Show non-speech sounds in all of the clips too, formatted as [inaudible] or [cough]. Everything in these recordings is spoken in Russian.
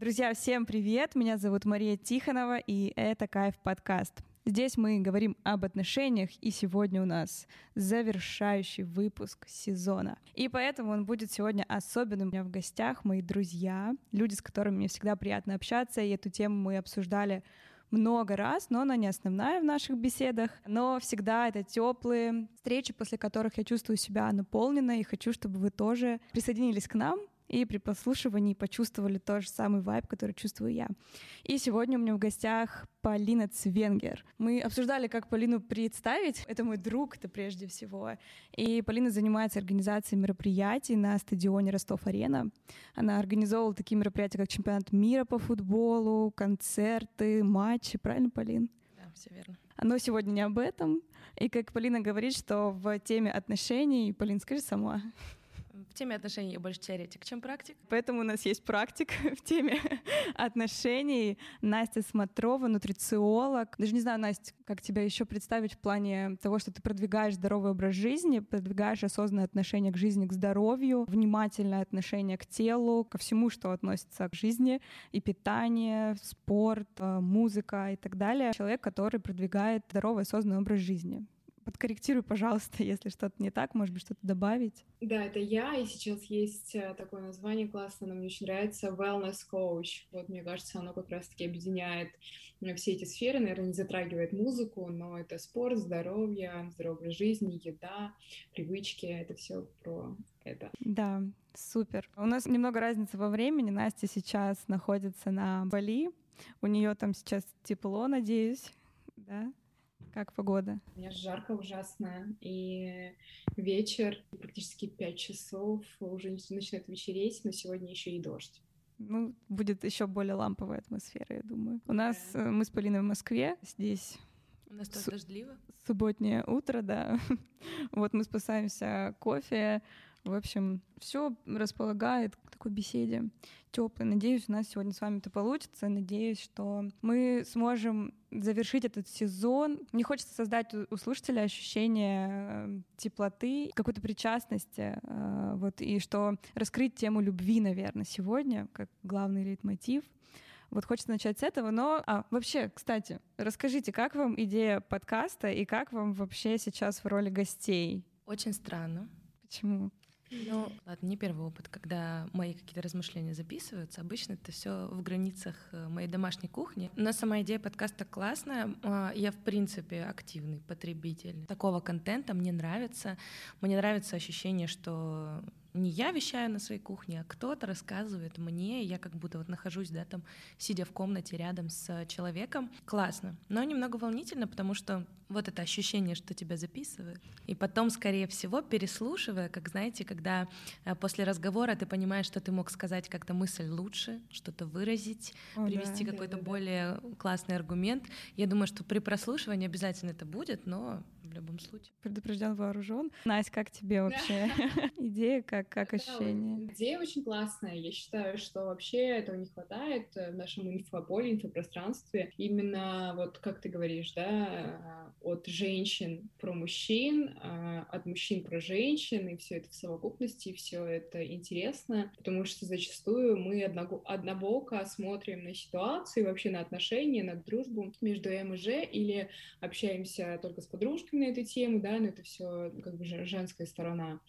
Друзья, всем привет! Меня зовут Мария Тихонова, и это «Кайф подкаст». Здесь мы говорим об отношениях, и сегодня у нас завершающий выпуск сезона. И поэтому он будет сегодня особенным. У меня в гостях мои друзья, люди, с которыми мне всегда приятно общаться, и эту тему мы обсуждали много раз, но она не основная в наших беседах. Но всегда это теплые встречи, после которых я чувствую себя наполненной, и хочу, чтобы вы тоже присоединились к нам и при прослушивании почувствовали тот же самый вайб, который чувствую я. И сегодня у меня в гостях Полина Цвенгер. Мы обсуждали, как Полину представить. Это мой друг, это прежде всего. И Полина занимается организацией мероприятий на стадионе Ростов-Арена. Она организовывала такие мероприятия, как чемпионат мира по футболу, концерты, матчи. Правильно, Полин? Да, все верно. Но сегодня не об этом. И как Полина говорит, что в теме отношений... Полин, скажи сама. Теме отношений я больше теоретик, чем практик. Поэтому у нас есть практик [laughs] в теме [laughs] отношений. Настя Смотрова, нутрициолог. Даже не знаю, Настя, как тебя еще представить в плане того, что ты продвигаешь здоровый образ жизни, продвигаешь осознанное отношение к жизни, к здоровью, внимательное отношение к телу, ко всему, что относится к жизни, и питание, спорт, э, музыка и так далее. Человек, который продвигает здоровый осознанный образ жизни. Подкорректируй, пожалуйста, [laughs] если что-то не так, может быть, что-то добавить. Да, это я, и сейчас есть э, такое название классное, оно мне очень нравится, Wellness Coach. Вот, мне кажется, оно как раз-таки объединяет э, все эти сферы, наверное, не затрагивает музыку, но это спорт, здоровье, здоровый жизни, еда, привычки, это все про это. Да, супер. У нас немного разницы во времени. Настя сейчас находится на Бали. У нее там сейчас тепло, надеюсь, да? Как погода? У меня жарко ужасно, и вечер, практически 5 часов, уже начинает вечереть, но сегодня еще и дождь. Ну, будет еще более ламповая атмосфера, я думаю. У нас, да. Э, мы с Полиной в Москве, здесь у нас тут дождливо. Субботнее утро, да. [laughs] вот мы спасаемся кофе, в общем, все располагает к такой беседе теплой. Надеюсь, у нас сегодня с вами это получится. Надеюсь, что мы сможем завершить этот сезон. Мне хочется создать у слушателя ощущение э, теплоты, какой-то причастности, э, вот, и что раскрыть тему любви, наверное, сегодня, как главный лейтмотив. Вот хочется начать с этого, но... А, вообще, кстати, расскажите, как вам идея подкаста и как вам вообще сейчас в роли гостей? Очень странно. Почему? Ну, [laughs] ладно, не первый опыт, когда мои какие-то размышления записываются. Обычно это все в границах э, моей домашней кухни. Но сама идея подкаста классная. А, я, в принципе, активный потребитель такого контента. Мне нравится. Мне нравится ощущение, что не я вещаю на своей кухне, а кто-то рассказывает мне, я как будто вот нахожусь, да, там, сидя в комнате рядом с человеком. Классно, но немного волнительно, потому что вот это ощущение, что тебя записывают, и потом, скорее всего, переслушивая, как, знаете, когда э, после разговора ты понимаешь, что ты мог сказать как-то мысль лучше, что-то выразить, О, привести да, какой-то да, да, более классный аргумент. Я думаю, что при прослушивании обязательно это будет, но в любом случае. Предупрежден вооружен. Настя, как тебе вообще [laughs] идея, как, как ощущение? Идея очень классная. Я считаю, что вообще этого не хватает в нашем инфополе, инфопространстве. Именно вот, как ты говоришь, да, от женщин про мужчин, а, от мужчин про женщин, и все это в совокупности, все это интересно, потому что зачастую мы однобоко смотрим на ситуацию, вообще на отношения, на дружбу между М и Ж, или общаемся только с подружками, на эту тему, да, но это все как бы женская сторона.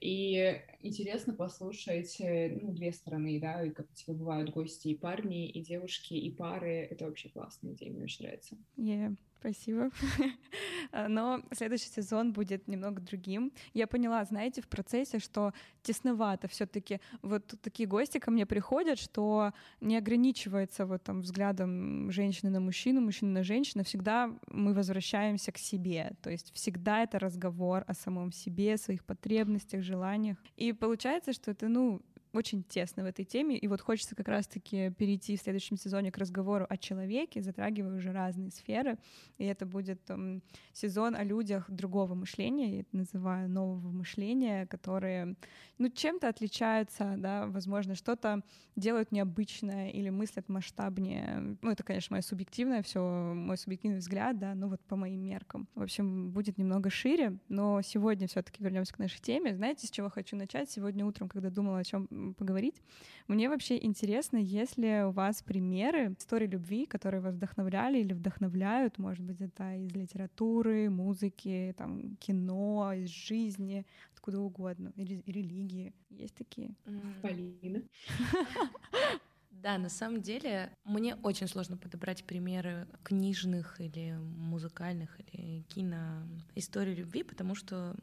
И интересно послушать, э, ну, две стороны, да, и как тебе бывают гости и парни, и девушки, и пары. Это вообще классная идея, мне очень нравится. Yeah. Спасибо. [laughs] Но следующий сезон будет немного другим. Я поняла, знаете, в процессе, что тесновато все-таки. Вот такие гости ко мне приходят, что не ограничивается вот там взглядом женщины на мужчину, мужчины на женщину. Всегда мы возвращаемся к себе. То есть всегда это разговор о самом себе, своих потребностях, желаниях. И получается, что это, ну, очень тесно в этой теме, и вот хочется как раз-таки перейти в следующем сезоне к разговору о человеке, затрагивая уже разные сферы, и это будет там, сезон о людях другого мышления, я это называю нового мышления, которые, ну, чем-то отличаются, да, возможно, что-то делают необычное или мыслят масштабнее. Ну, это, конечно, мое субъективное все, мой субъективный взгляд, да, ну вот по моим меркам. В общем, будет немного шире, но сегодня все-таки вернемся к нашей теме. Знаете, с чего хочу начать? Сегодня утром, когда думала, о чем поговорить. Мне вообще интересно, есть ли у вас примеры истории любви, которые вас вдохновляли или вдохновляют, может быть, это из литературы, музыки, там, кино, из жизни, откуда угодно, или религии. Есть такие? Полина. [laughs] Да, на самом деле мне очень сложно подобрать примеры книжных или музыкальных или кино истории любви, потому что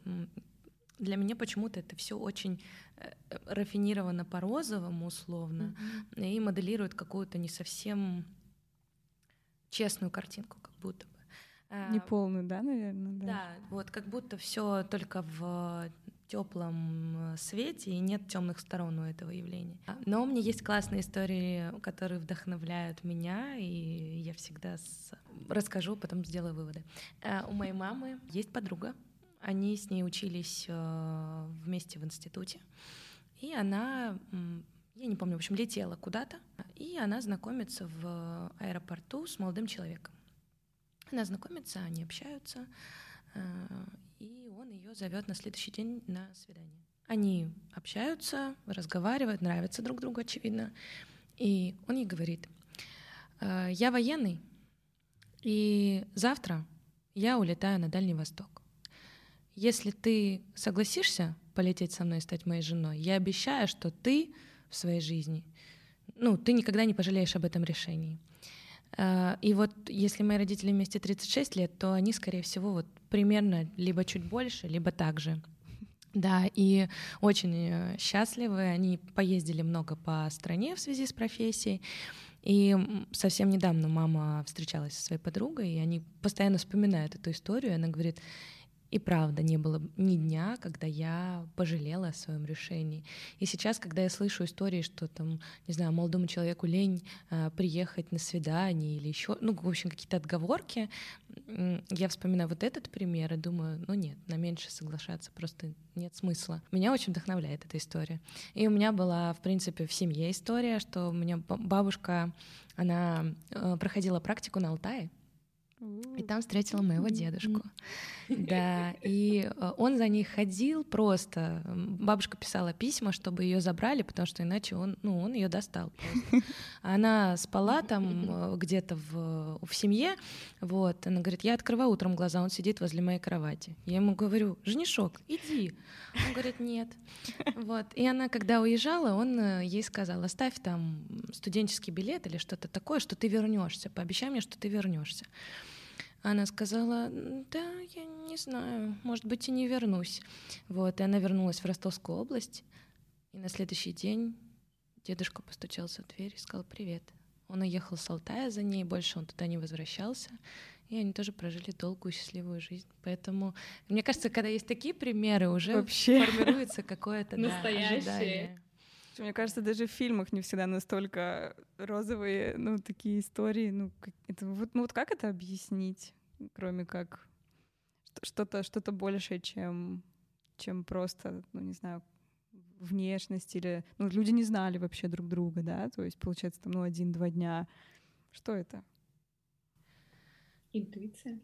для меня почему-то это все очень э, рафинировано по-розовому условно mm-hmm. и моделирует какую-то не совсем честную картинку, как будто бы. А, Неполную, да, наверное? Да. да, вот как будто все только в теплом свете и нет темных сторон у этого явления. Но у меня есть классные истории, которые вдохновляют меня, и я всегда с... расскажу, потом сделаю выводы. А, у моей мамы есть подруга, они с ней учились э, вместе в институте. И она, я не помню, в общем, летела куда-то, и она знакомится в аэропорту с молодым человеком. Она знакомится, они общаются, э, и он ее зовет на следующий день на свидание. Они общаются, разговаривают, нравятся друг другу, очевидно. И он ей говорит, «Э, я военный, и завтра я улетаю на Дальний Восток. Если ты согласишься полететь со мной и стать моей женой, я обещаю, что ты в своей жизни, ну, ты никогда не пожалеешь об этом решении. А, и вот если мои родители вместе 36 лет, то они, скорее всего, вот примерно либо чуть больше, либо так же. Да, и очень э, счастливы. Они поездили много по стране в связи с профессией. И совсем недавно мама встречалась со своей подругой, и они постоянно вспоминают эту историю. Она говорит, и правда, не было ни дня, когда я пожалела о своем решении. И сейчас, когда я слышу истории, что там, не знаю, молодому человеку лень э, приехать на свидание или еще, ну, в общем, какие-то отговорки, я вспоминаю вот этот пример и думаю, ну нет, на меньше соглашаться просто нет смысла. Меня очень вдохновляет эта история. И у меня была, в принципе, в семье история, что у меня бабушка, она э, проходила практику на Алтае, и там встретила моего дедушку. Да, и э, он за ней ходил просто. Бабушка писала письма, чтобы ее забрали, потому что иначе он, ну, он ее достал просто. Она спала там э, где-то в, в семье, вот. Она говорит, я открываю утром глаза, он сидит возле моей кровати. Я ему говорю, женишок, иди. Он говорит, нет. Вот. И она, когда уезжала, он э, ей сказал, оставь там студенческий билет или что-то такое, что ты вернешься. Пообещай мне, что ты вернешься. Она сказала, да, я не знаю, может быть, и не вернусь. Вот, и она вернулась в Ростовскую область, и на следующий день дедушка постучался в дверь и сказал «Привет». Он уехал с Алтая за ней, больше он туда не возвращался, и они тоже прожили долгую счастливую жизнь. Поэтому, мне кажется, когда есть такие примеры, уже Вообще. формируется какое-то да, ожидание. Мне кажется, даже в фильмах не всегда настолько розовые, ну, такие истории. Ну, это, вот, ну, вот как это объяснить, кроме как что-то что-то большее, чем, чем просто, ну, не знаю, внешность или... Ну, люди не знали вообще друг друга, да? То есть, получается, там, ну, один-два дня. Что это? Интуиция.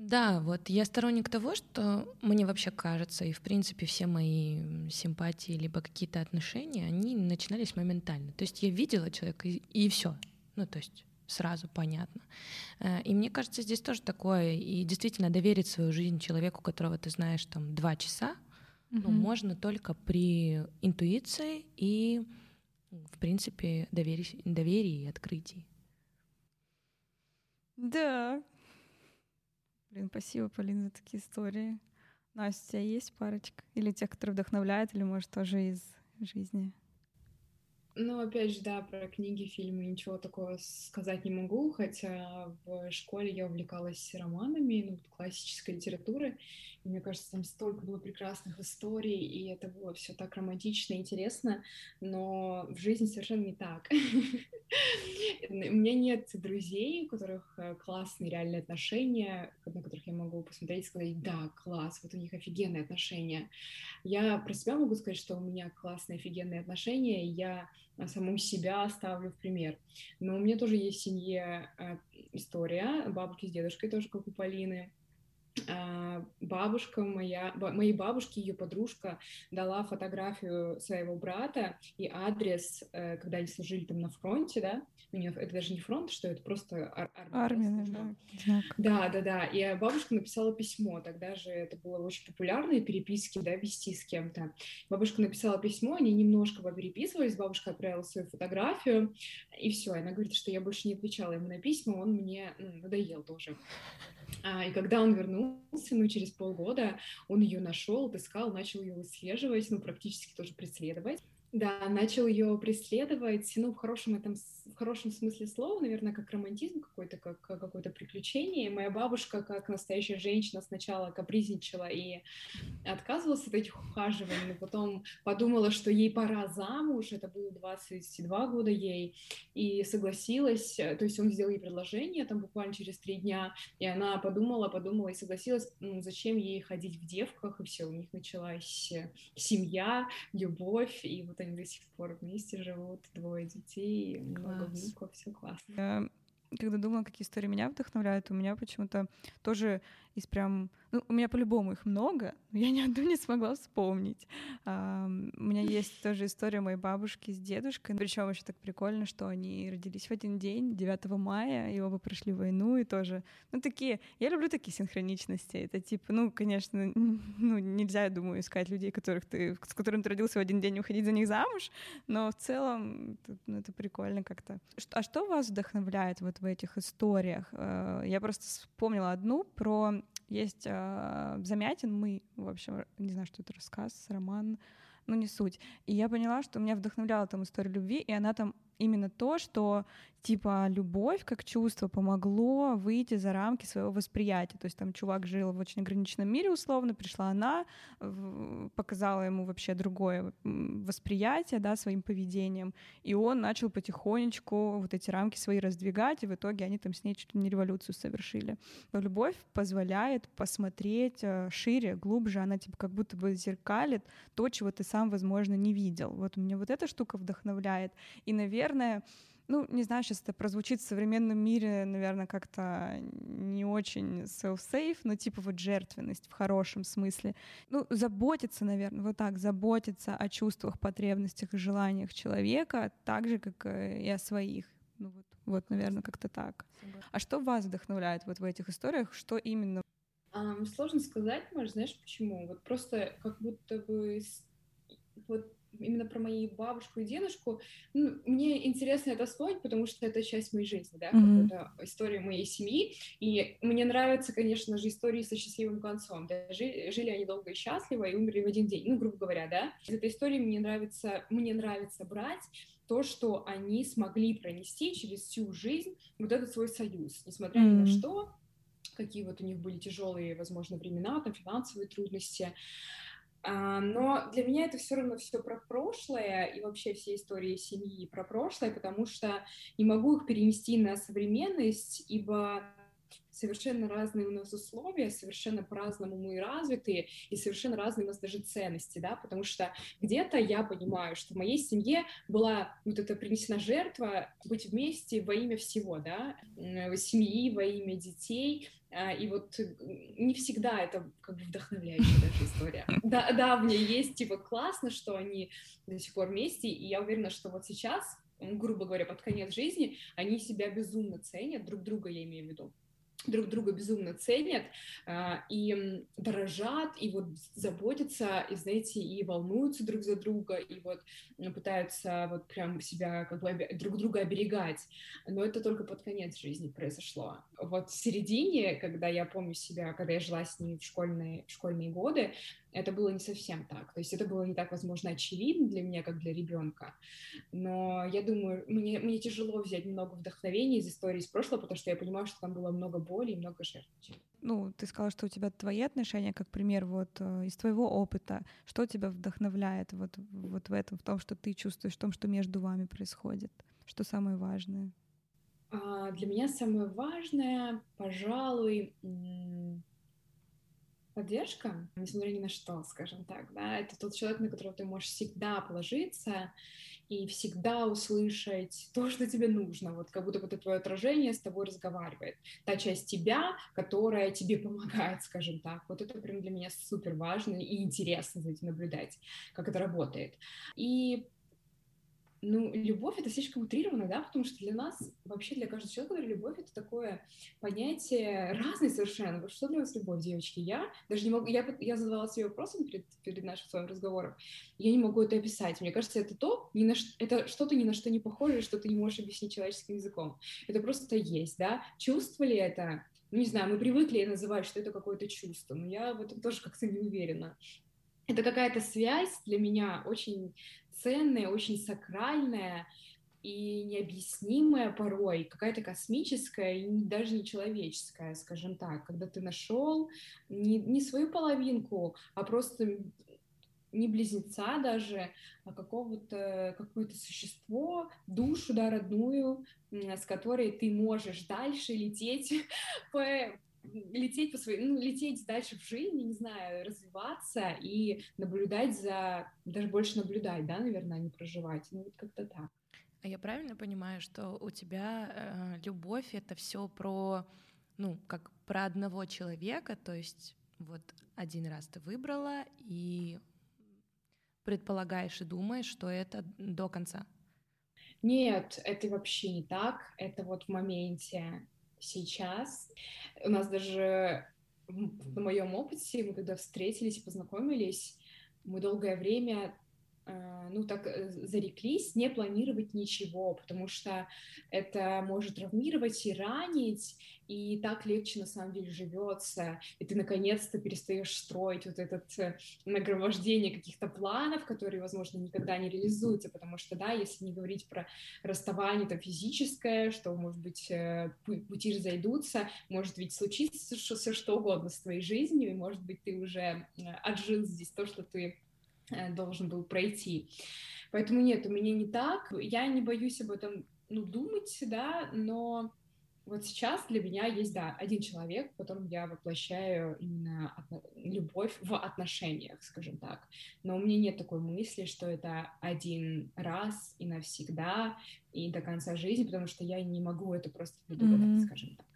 Да, вот я сторонник того, что мне вообще кажется, и в принципе все мои симпатии либо какие-то отношения, они начинались моментально. То есть я видела человека и, и все. Ну, то есть сразу понятно. Э, и мне кажется, здесь тоже такое, и действительно доверить свою жизнь человеку, которого ты знаешь там два часа, mm-hmm. ну, можно только при интуиции и, в принципе, доверии, доверии и открытии. Да, Блин, спасибо, Полин, за такие истории. Настя, у тебя есть парочка? Или тех, которые вдохновляют, или, может, тоже из жизни? Ну, опять же, да, про книги, фильмы ничего такого сказать не могу, хотя в школе я увлекалась романами, ну, классической литературы, и мне кажется, там столько было прекрасных историй, и это было все так романтично и интересно, но в жизни совершенно не так. [laughs] У меня нет друзей, у которых э, классные реальные отношения, на которых я могу посмотреть и сказать, да, класс, вот у них офигенные отношения. Я про себя могу сказать, что у меня классные, офигенные отношения, я саму себя ставлю в пример. Но у меня тоже есть в семье э, история, бабушки с дедушкой тоже, как у Полины, бабушка моя, моей бабушке, ее подружка дала фотографию своего брата и адрес, э, когда они служили там на фронте, да, у нее это даже не фронт, что это просто ар- армия. Армия, да. Да, да, да. И бабушка написала письмо, тогда же это было очень популярно, переписки, да, вести с кем-то. Бабушка написала письмо, они немножко попереписывались, бабушка отправила свою фотографию, и все. Она говорит, что я больше не отвечала ему на письма, он мне ну, надоел тоже. А, и когда он вернулся, ну, через полгода, он ее нашел, отыскал, начал ее выслеживать, ну, практически тоже преследовать. Да, начал ее преследовать, ну, в хорошем этом, в хорошем смысле слова, наверное, как романтизм какой-то, как какое-то приключение. Моя бабушка, как настоящая женщина, сначала капризничала и отказывалась от этих ухаживаний, но потом подумала, что ей пора замуж, это было 22 года ей, и согласилась, то есть он сделал ей предложение там буквально через три дня, и она подумала, подумала и согласилась, ну, зачем ей ходить в девках, и все, у них началась семья, любовь, и вот они до сих пор вместе живут, двое детей, Класс. много внуков, все классно. Я, когда думала, какие истории меня вдохновляют, у меня почему-то тоже из прям ну, у меня по-любому их много, но я ни одну не смогла вспомнить. А, у меня есть тоже история моей бабушки с дедушкой. Причем еще так прикольно, что они родились в один день, 9 мая, и оба прошли войну, и тоже, ну, такие, я люблю такие синхроничности. Это типа, ну, конечно, ну, нельзя, я думаю, искать людей, которых ты, с которыми ты родился в один день уходить за них замуж, но в целом ну, это прикольно как-то. А что вас вдохновляет вот в этих историях? Э, я просто вспомнила одну про есть э, Замятин, мы, в общем, не знаю, что это рассказ, роман, ну не суть. И я поняла, что меня вдохновляла там история любви, и она там именно то, что типа любовь как чувство помогло выйти за рамки своего восприятия. То есть там чувак жил в очень ограниченном мире условно, пришла она, показала ему вообще другое восприятие, да, своим поведением, и он начал потихонечку вот эти рамки свои раздвигать, и в итоге они там с ней чуть ли не революцию совершили. Но любовь позволяет посмотреть э, шире, глубже, она типа как будто бы зеркалит то, чего ты сам, возможно, не видел. Вот меня вот эта штука вдохновляет. И, наверное, ну, не знаю, сейчас это прозвучит в современном мире, наверное, как-то не очень self-safe, но типа вот жертвенность в хорошем смысле. Ну, заботиться, наверное, вот так, заботиться о чувствах, потребностях и желаниях человека, так же, как и о своих. Ну вот, вот наверное, как-то так. А что вас вдохновляет вот в этих историях? Что именно? Um, сложно сказать, может, знаешь, почему? Вот просто как будто бы вот именно про мою бабушку и дедушку, ну, мне интересно это вспомнить, потому что это часть моей жизни, да, mm-hmm. это история моей семьи, и мне нравятся, конечно же, истории со счастливым концом, да, жили, жили они долго и счастливо и умерли в один день, ну, грубо говоря, да, из этой истории мне нравится, мне нравится брать то, что они смогли пронести через всю жизнь вот этот свой союз, несмотря mm-hmm. ни на что, какие вот у них были тяжелые, возможно, времена, там, финансовые трудности, но для меня это все равно все про прошлое и вообще все истории семьи про прошлое, потому что не могу их перенести на современность, ибо совершенно разные у нас условия, совершенно по-разному мы развиты, и совершенно разные у нас даже ценности, да, потому что где-то я понимаю, что в моей семье была вот эта принесена жертва быть вместе во имя всего, да, семьи, во имя детей, а, и вот не всегда это как бы вдохновляющая даже история. [laughs] Да, да, в ней есть типа классно, что они до сих пор вместе, и я уверена, что вот сейчас, грубо говоря, под конец жизни, они себя безумно ценят, друг друга я имею в виду друг друга безумно ценят а, и дорожат, и вот заботятся, и, знаете, и волнуются друг за друга, и вот пытаются вот прям себя как бы друг друга оберегать. Но это только под конец жизни произошло. Вот в середине, когда я помню себя, когда я жила с ними в школьные, в школьные годы, это было не совсем так. То есть это было не так, возможно, очевидно для меня, как для ребенка. Но я думаю, мне, мне тяжело взять много вдохновения из истории из прошлого, потому что я понимаю, что там было много боли и много жертв. Ну, ты сказала, что у тебя твои отношения, как пример вот э, из твоего опыта. Что тебя вдохновляет вот, вот в этом, в том, что ты чувствуешь, в том, что между вами происходит? Что самое важное? А, для меня самое важное, пожалуй, поддержка, несмотря ни на что, скажем так, да, это тот человек, на которого ты можешь всегда положиться и всегда услышать то, что тебе нужно, вот как будто бы твое отражение с тобой разговаривает, та часть тебя, которая тебе помогает, скажем так, вот это прям для меня супер важно и интересно за этим наблюдать, как это работает. И ну, любовь это слишком утрировано, да, потому что для нас, вообще для каждого человека, любовь это такое понятие разное совершенно. Вот что для вас любовь, девочки? Я даже не могу, я, я задавала себе вопросом перед, перед нашим с разговором, я не могу это описать. Мне кажется, это то, ни на, это что-то ни на что не похожее, что ты не можешь объяснить человеческим языком. Это просто есть, да. Чувство ли это? Ну, не знаю, мы привыкли называть, что это какое-то чувство, но я в этом тоже как-то не уверена. Это какая-то связь для меня очень ценная, очень сакральная и необъяснимая порой, какая-то космическая и даже не человеческая, скажем так, когда ты нашел не, не свою половинку, а просто не близнеца даже, а какого-то какое-то существо, душу, да, родную, с которой ты можешь дальше лететь [laughs] по, лететь по своей, ну, лететь дальше в жизни, не знаю, развиваться и наблюдать за, даже больше наблюдать, да, наверное, а не проживать. Ну, вот как-то так. А я правильно понимаю, что у тебя э, любовь это все про, ну, как про одного человека, то есть вот один раз ты выбрала и предполагаешь и думаешь, что это до конца? Нет, это вообще не так. Это вот в моменте сейчас. У нас даже в моем опыте, мы когда встретились и познакомились, мы долгое время ну, так э, зареклись не планировать ничего, потому что это может травмировать и ранить, и так легче на самом деле живется, и ты наконец-то перестаешь строить вот это э, нагромождение каких-то планов, которые, возможно, никогда не реализуются, потому что, да, если не говорить про расставание там физическое, что, может быть, пути разойдутся, может ведь случиться все что угодно с твоей жизнью, и, может быть, ты уже отжил здесь то, что ты Э, должен был пройти. Поэтому нет, у меня не так. Я не боюсь об этом ну, думать, да, но вот сейчас для меня есть, да, один человек, в котором я воплощаю именно любовь в отношениях, скажем так. Но у меня нет такой мысли, что это один раз и навсегда, и до конца жизни, потому что я не могу это просто предугадать, mm-hmm. скажем так.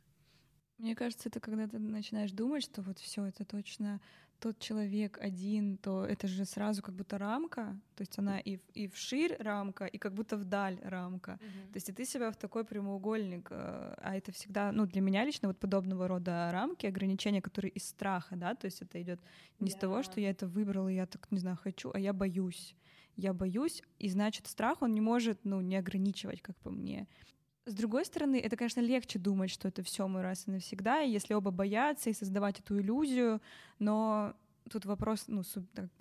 Мне кажется, это когда ты начинаешь думать, что вот все это точно тот человек один, то это же сразу как будто рамка, то есть она и, и вширь рамка, и как будто вдаль рамка. Uh-huh. То есть и ты себя в такой прямоугольник, э, а это всегда, ну для меня лично вот подобного рода рамки, ограничения, которые из страха, да, то есть это идет не yeah. с того, что я это выбрала, я так не знаю хочу, а я боюсь. Я боюсь, и значит страх он не может, ну не ограничивать, как по мне. С другой стороны, это, конечно, легче думать, что это все мой раз и навсегда, если оба боятся и создавать эту иллюзию, но тут вопрос, ну,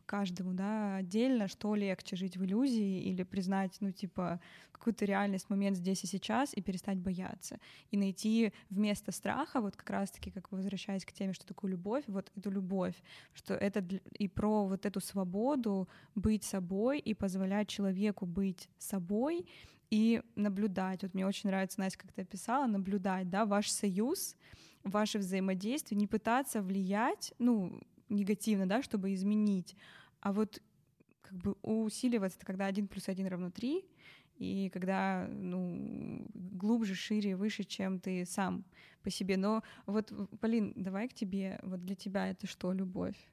каждому, да, отдельно, что легче, жить в иллюзии или признать, ну, типа, какую-то реальность, момент здесь и сейчас и перестать бояться. И найти вместо страха, вот как раз-таки, как возвращаясь к теме, что такое любовь, вот эту любовь, что это и про вот эту свободу быть собой и позволять человеку быть собой, и наблюдать. Вот мне очень нравится, Настя, как ты описала, наблюдать, да, ваш союз, ваше взаимодействие, не пытаться влиять, ну, негативно, да, чтобы изменить, а вот как бы усиливаться, это когда один плюс один равно три, и когда, ну, глубже, шире, выше, чем ты сам по себе. Но вот, Полин, давай к тебе. Вот для тебя это что, любовь?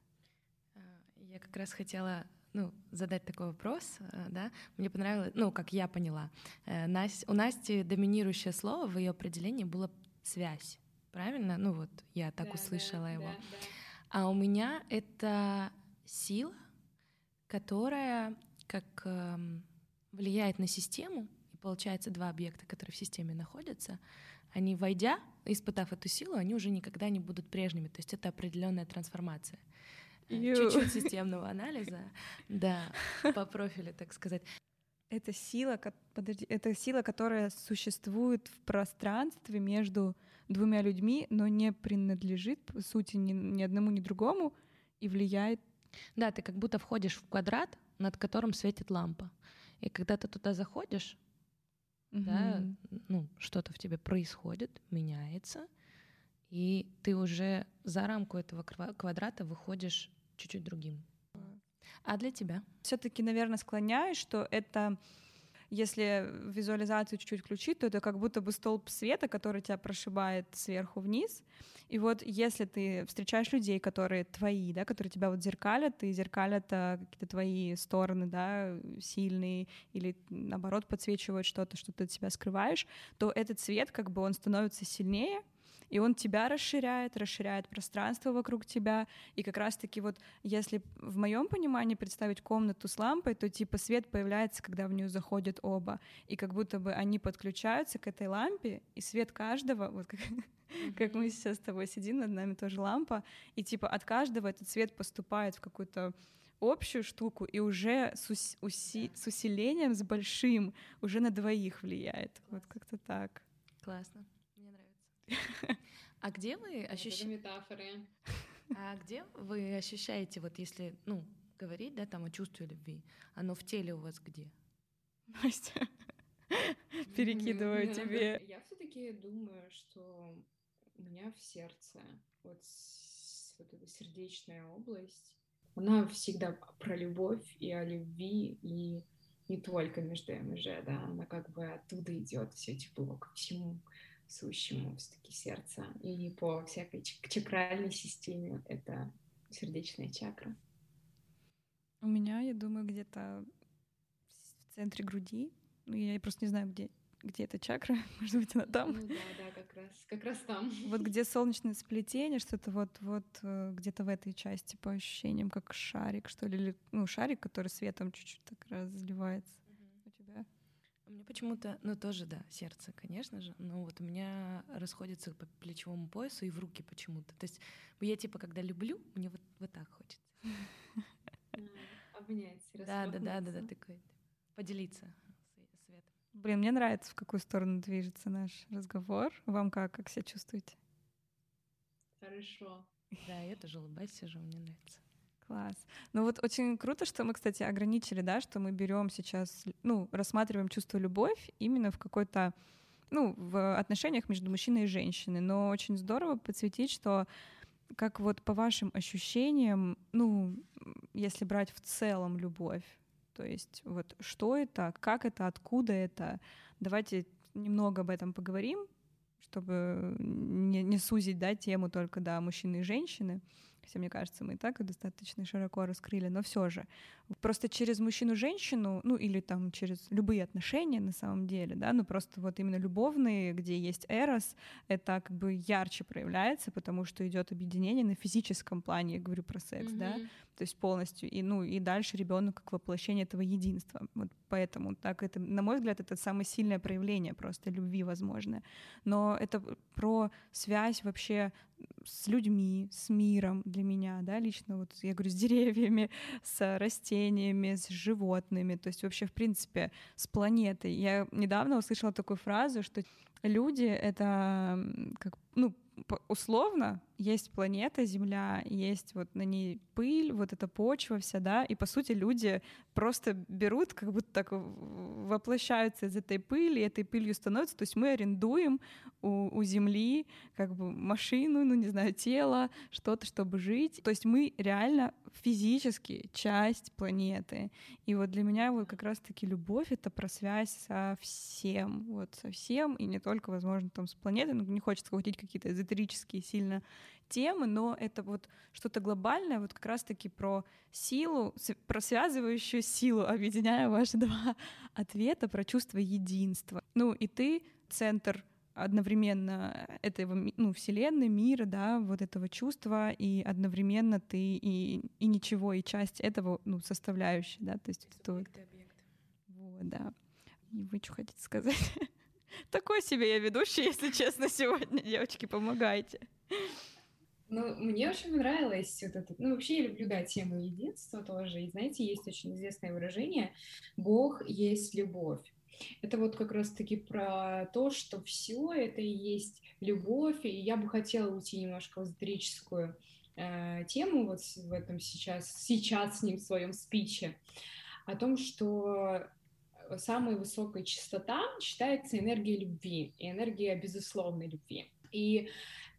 А, я как раз хотела ну, задать такой вопрос, э, да, мне понравилось, ну, как я поняла, э, у Насти доминирующее слово в ее определении было связь, правильно? Ну вот, я так да, услышала да, его. Да, да. А у меня это сила, которая как эм, влияет на систему, и получается два объекта, которые в системе находятся, они, войдя, испытав эту силу, они уже никогда не будут прежними. То есть это определенная трансформация. Чуть-чуть системного анализа, да, по профилю, так сказать. Это сила, подожди, это сила, которая существует в пространстве между двумя людьми, но не принадлежит, по сути, ни, ни одному, ни другому и влияет. Да, ты как будто входишь в квадрат, над которым светит лампа. И когда ты туда заходишь, угу. да, ну, что-то в тебе происходит, меняется, и ты уже за рамку этого квадрата выходишь чуть-чуть другим. А для тебя? Все-таки, наверное, склоняюсь, что это если визуализацию чуть-чуть включить, то это как будто бы столб света, который тебя прошибает сверху вниз. И вот если ты встречаешь людей, которые твои, да, которые тебя вот зеркалят, и зеркалят а, какие-то твои стороны, да, сильные, или наоборот подсвечивают что-то, что ты от себя скрываешь, то этот свет, как бы он становится сильнее, и он тебя расширяет, расширяет пространство вокруг тебя, и как раз-таки вот если в моем понимании представить комнату с лампой, то типа свет появляется, когда в нее заходят оба, и как будто бы они подключаются к этой лампе, и свет каждого, вот как, как мы сейчас с тобой сидим, над нами тоже лампа, и типа от каждого этот свет поступает в какую-то общую штуку и уже с, ус- уси- с усилением, с большим, уже на двоих влияет. Вот как-то так. Классно. А где вы ощущаете... метафоры. А где вы ощущаете, вот если, ну, говорить, да, там о чувстве любви, оно в теле у вас где? Настя, перекидываю [laughs] тебе. Я все таки думаю, что у меня в сердце, вот, вот эта сердечная область, она всегда про любовь и о любви, и не только между МЖ, да, она как бы оттуда идет все тепло ко всему сущему все-таки сердца. И по всякой чакральной системе это сердечная чакра. У меня, я думаю, где-то в центре груди. Ну, я просто не знаю, где, где эта чакра. [laughs] Может быть, она там. Ну, да, да, как раз, как раз там. Вот где солнечное сплетение, что-то вот, вот э, где-то в этой части по ощущениям, как шарик, что ли, или, ну, шарик, который светом чуть-чуть так разливается. У? У меня почему-то, ну тоже да, сердце, конечно же, но вот у меня расходится по плечевому поясу и в руки почему-то. То есть я типа, когда люблю, мне вот, вот так хочется. [laughs] Обнять, Да, да, да, да, да, такой, поделиться светом. Блин, мне нравится, в какую сторону движется наш разговор. Вам как, как себя чувствуете? Хорошо. Да, я тоже улыбаюсь, сижу, мне нравится. Класс. Ну вот очень круто, что мы, кстати, ограничили, да, что мы берем сейчас, ну, рассматриваем чувство любовь именно в какой-то, ну, в отношениях между мужчиной и женщиной. Но очень здорово подсветить, что как вот по вашим ощущениям, ну, если брать в целом любовь, то есть вот что это, как это, откуда это, давайте немного об этом поговорим, чтобы не, не сузить, да, тему только, да, мужчины и женщины хотя мне кажется, мы и так достаточно широко раскрыли, но все же. Просто через мужчину-женщину, ну или там через любые отношения на самом деле, да, ну просто вот именно любовные, где есть эрос, это как бы ярче проявляется, потому что идет объединение на физическом плане, я говорю про секс, mm-hmm. да, то есть полностью, и ну и дальше ребенок как воплощение этого единства. Вот поэтому так это, на мой взгляд, это самое сильное проявление просто любви возможное. Но это про связь вообще с людьми, с миром для меня, да, лично вот я говорю, с деревьями, с растениями, с животными, то есть вообще, в принципе, с планетой. Я недавно услышала такую фразу, что люди — это как, ну, условно есть планета Земля, есть вот на ней пыль, вот эта почва вся, да, и по сути люди просто берут, как будто так воплощаются из этой пыли, и этой пылью становятся, то есть мы арендуем у, у Земли как бы машину, ну не знаю, тело, что-то, чтобы жить, то есть мы реально физически часть планеты, и вот для меня вот как раз-таки любовь — это про связь со всем, вот со всем, и не только, возможно, там с планетой, ну не хочется хватить какие-то эзотерические сильно темы, но это вот что-то глобальное, вот как раз-таки про силу, про связывающую силу, объединяя ваши [laughs] два ответа про чувство единства. Ну и ты центр одновременно этого, ну, вселенной, мира, да, вот этого чувства, и одновременно ты и, и ничего, и часть этого, ну, составляющая, да, то есть это вот... Вот, да. И вы что хотите сказать? [laughs] Такой себе я ведущий, если честно, сегодня, девочки, помогайте. Ну, мне очень понравилось вот это. Ну, вообще я люблю, да, тему единства тоже. И знаете, есть очень известное выражение «Бог есть любовь». Это вот как раз-таки про то, что все это и есть любовь, и я бы хотела уйти немножко в эзотерическую э, тему вот в этом сейчас, сейчас с ним в своем спиче, о том, что самая высокая частота считается энергия любви и энергия безусловной любви. И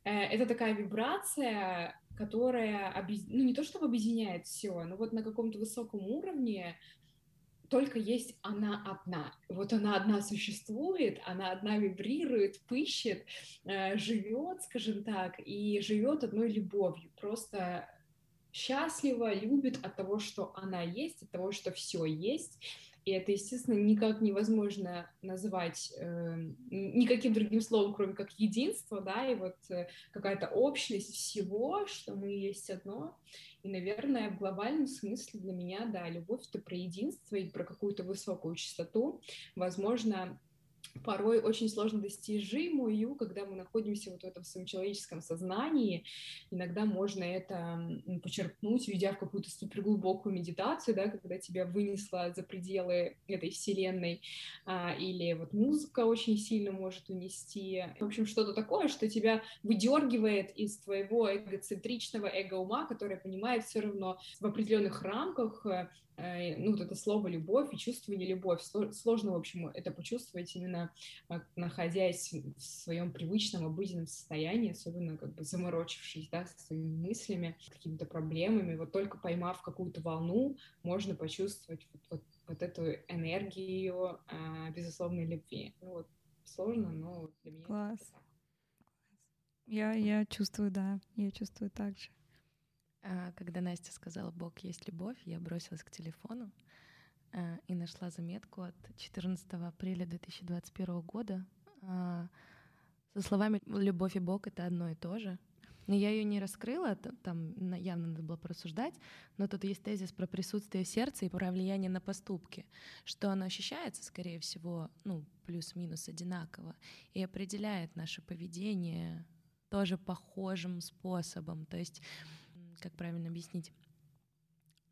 это такая вибрация, которая, объ... ну, не то чтобы объединяет все, но вот на каком-то высоком уровне только есть она одна. Вот она одна существует, она одна вибрирует, пыщет, э, живет, скажем так, и живет одной любовью. Просто счастлива, любит от того, что она есть, от того, что все есть. И это, естественно, никак невозможно назвать э, никаким другим словом, кроме как единство, да, и вот э, какая-то общность всего, что мы есть одно. И, наверное, в глобальном смысле для меня, да, любовь — это про единство и про какую-то высокую частоту. Возможно, порой очень сложно достижимую, когда мы находимся вот в этом своем человеческом сознании. Иногда можно это почерпнуть, уйдя в какую-то суперглубокую медитацию, да, когда тебя вынесло за пределы этой вселенной, а, или вот музыка очень сильно может унести. В общем, что-то такое, что тебя выдергивает из твоего эгоцентричного эго-ума, которое понимает все равно в определенных рамках э, ну, вот это слово «любовь» и чувствование «любовь». Сложно, в общем, это почувствовать именно а, находясь в своем привычном, обыденном состоянии, особенно как бы заморочившись, да, со своими мыслями, какими-то проблемами. Вот только поймав какую-то волну, можно почувствовать вот, вот, вот эту энергию а, безусловной любви. Ну, вот, сложно, но для меня Класс. Я, я чувствую, да, я чувствую так же. А, когда Настя сказала «Бог есть любовь», я бросилась к телефону а, и нашла заметку от 14 апреля 2021 года а, со словами «Любовь и Бог — это одно и то же». Но я ее не раскрыла, там явно надо было порассуждать, но тут есть тезис про присутствие сердца и про влияние на поступки, что оно ощущается, скорее всего, ну, плюс-минус одинаково, и определяет наше поведение тоже похожим способом. То есть как правильно объяснить?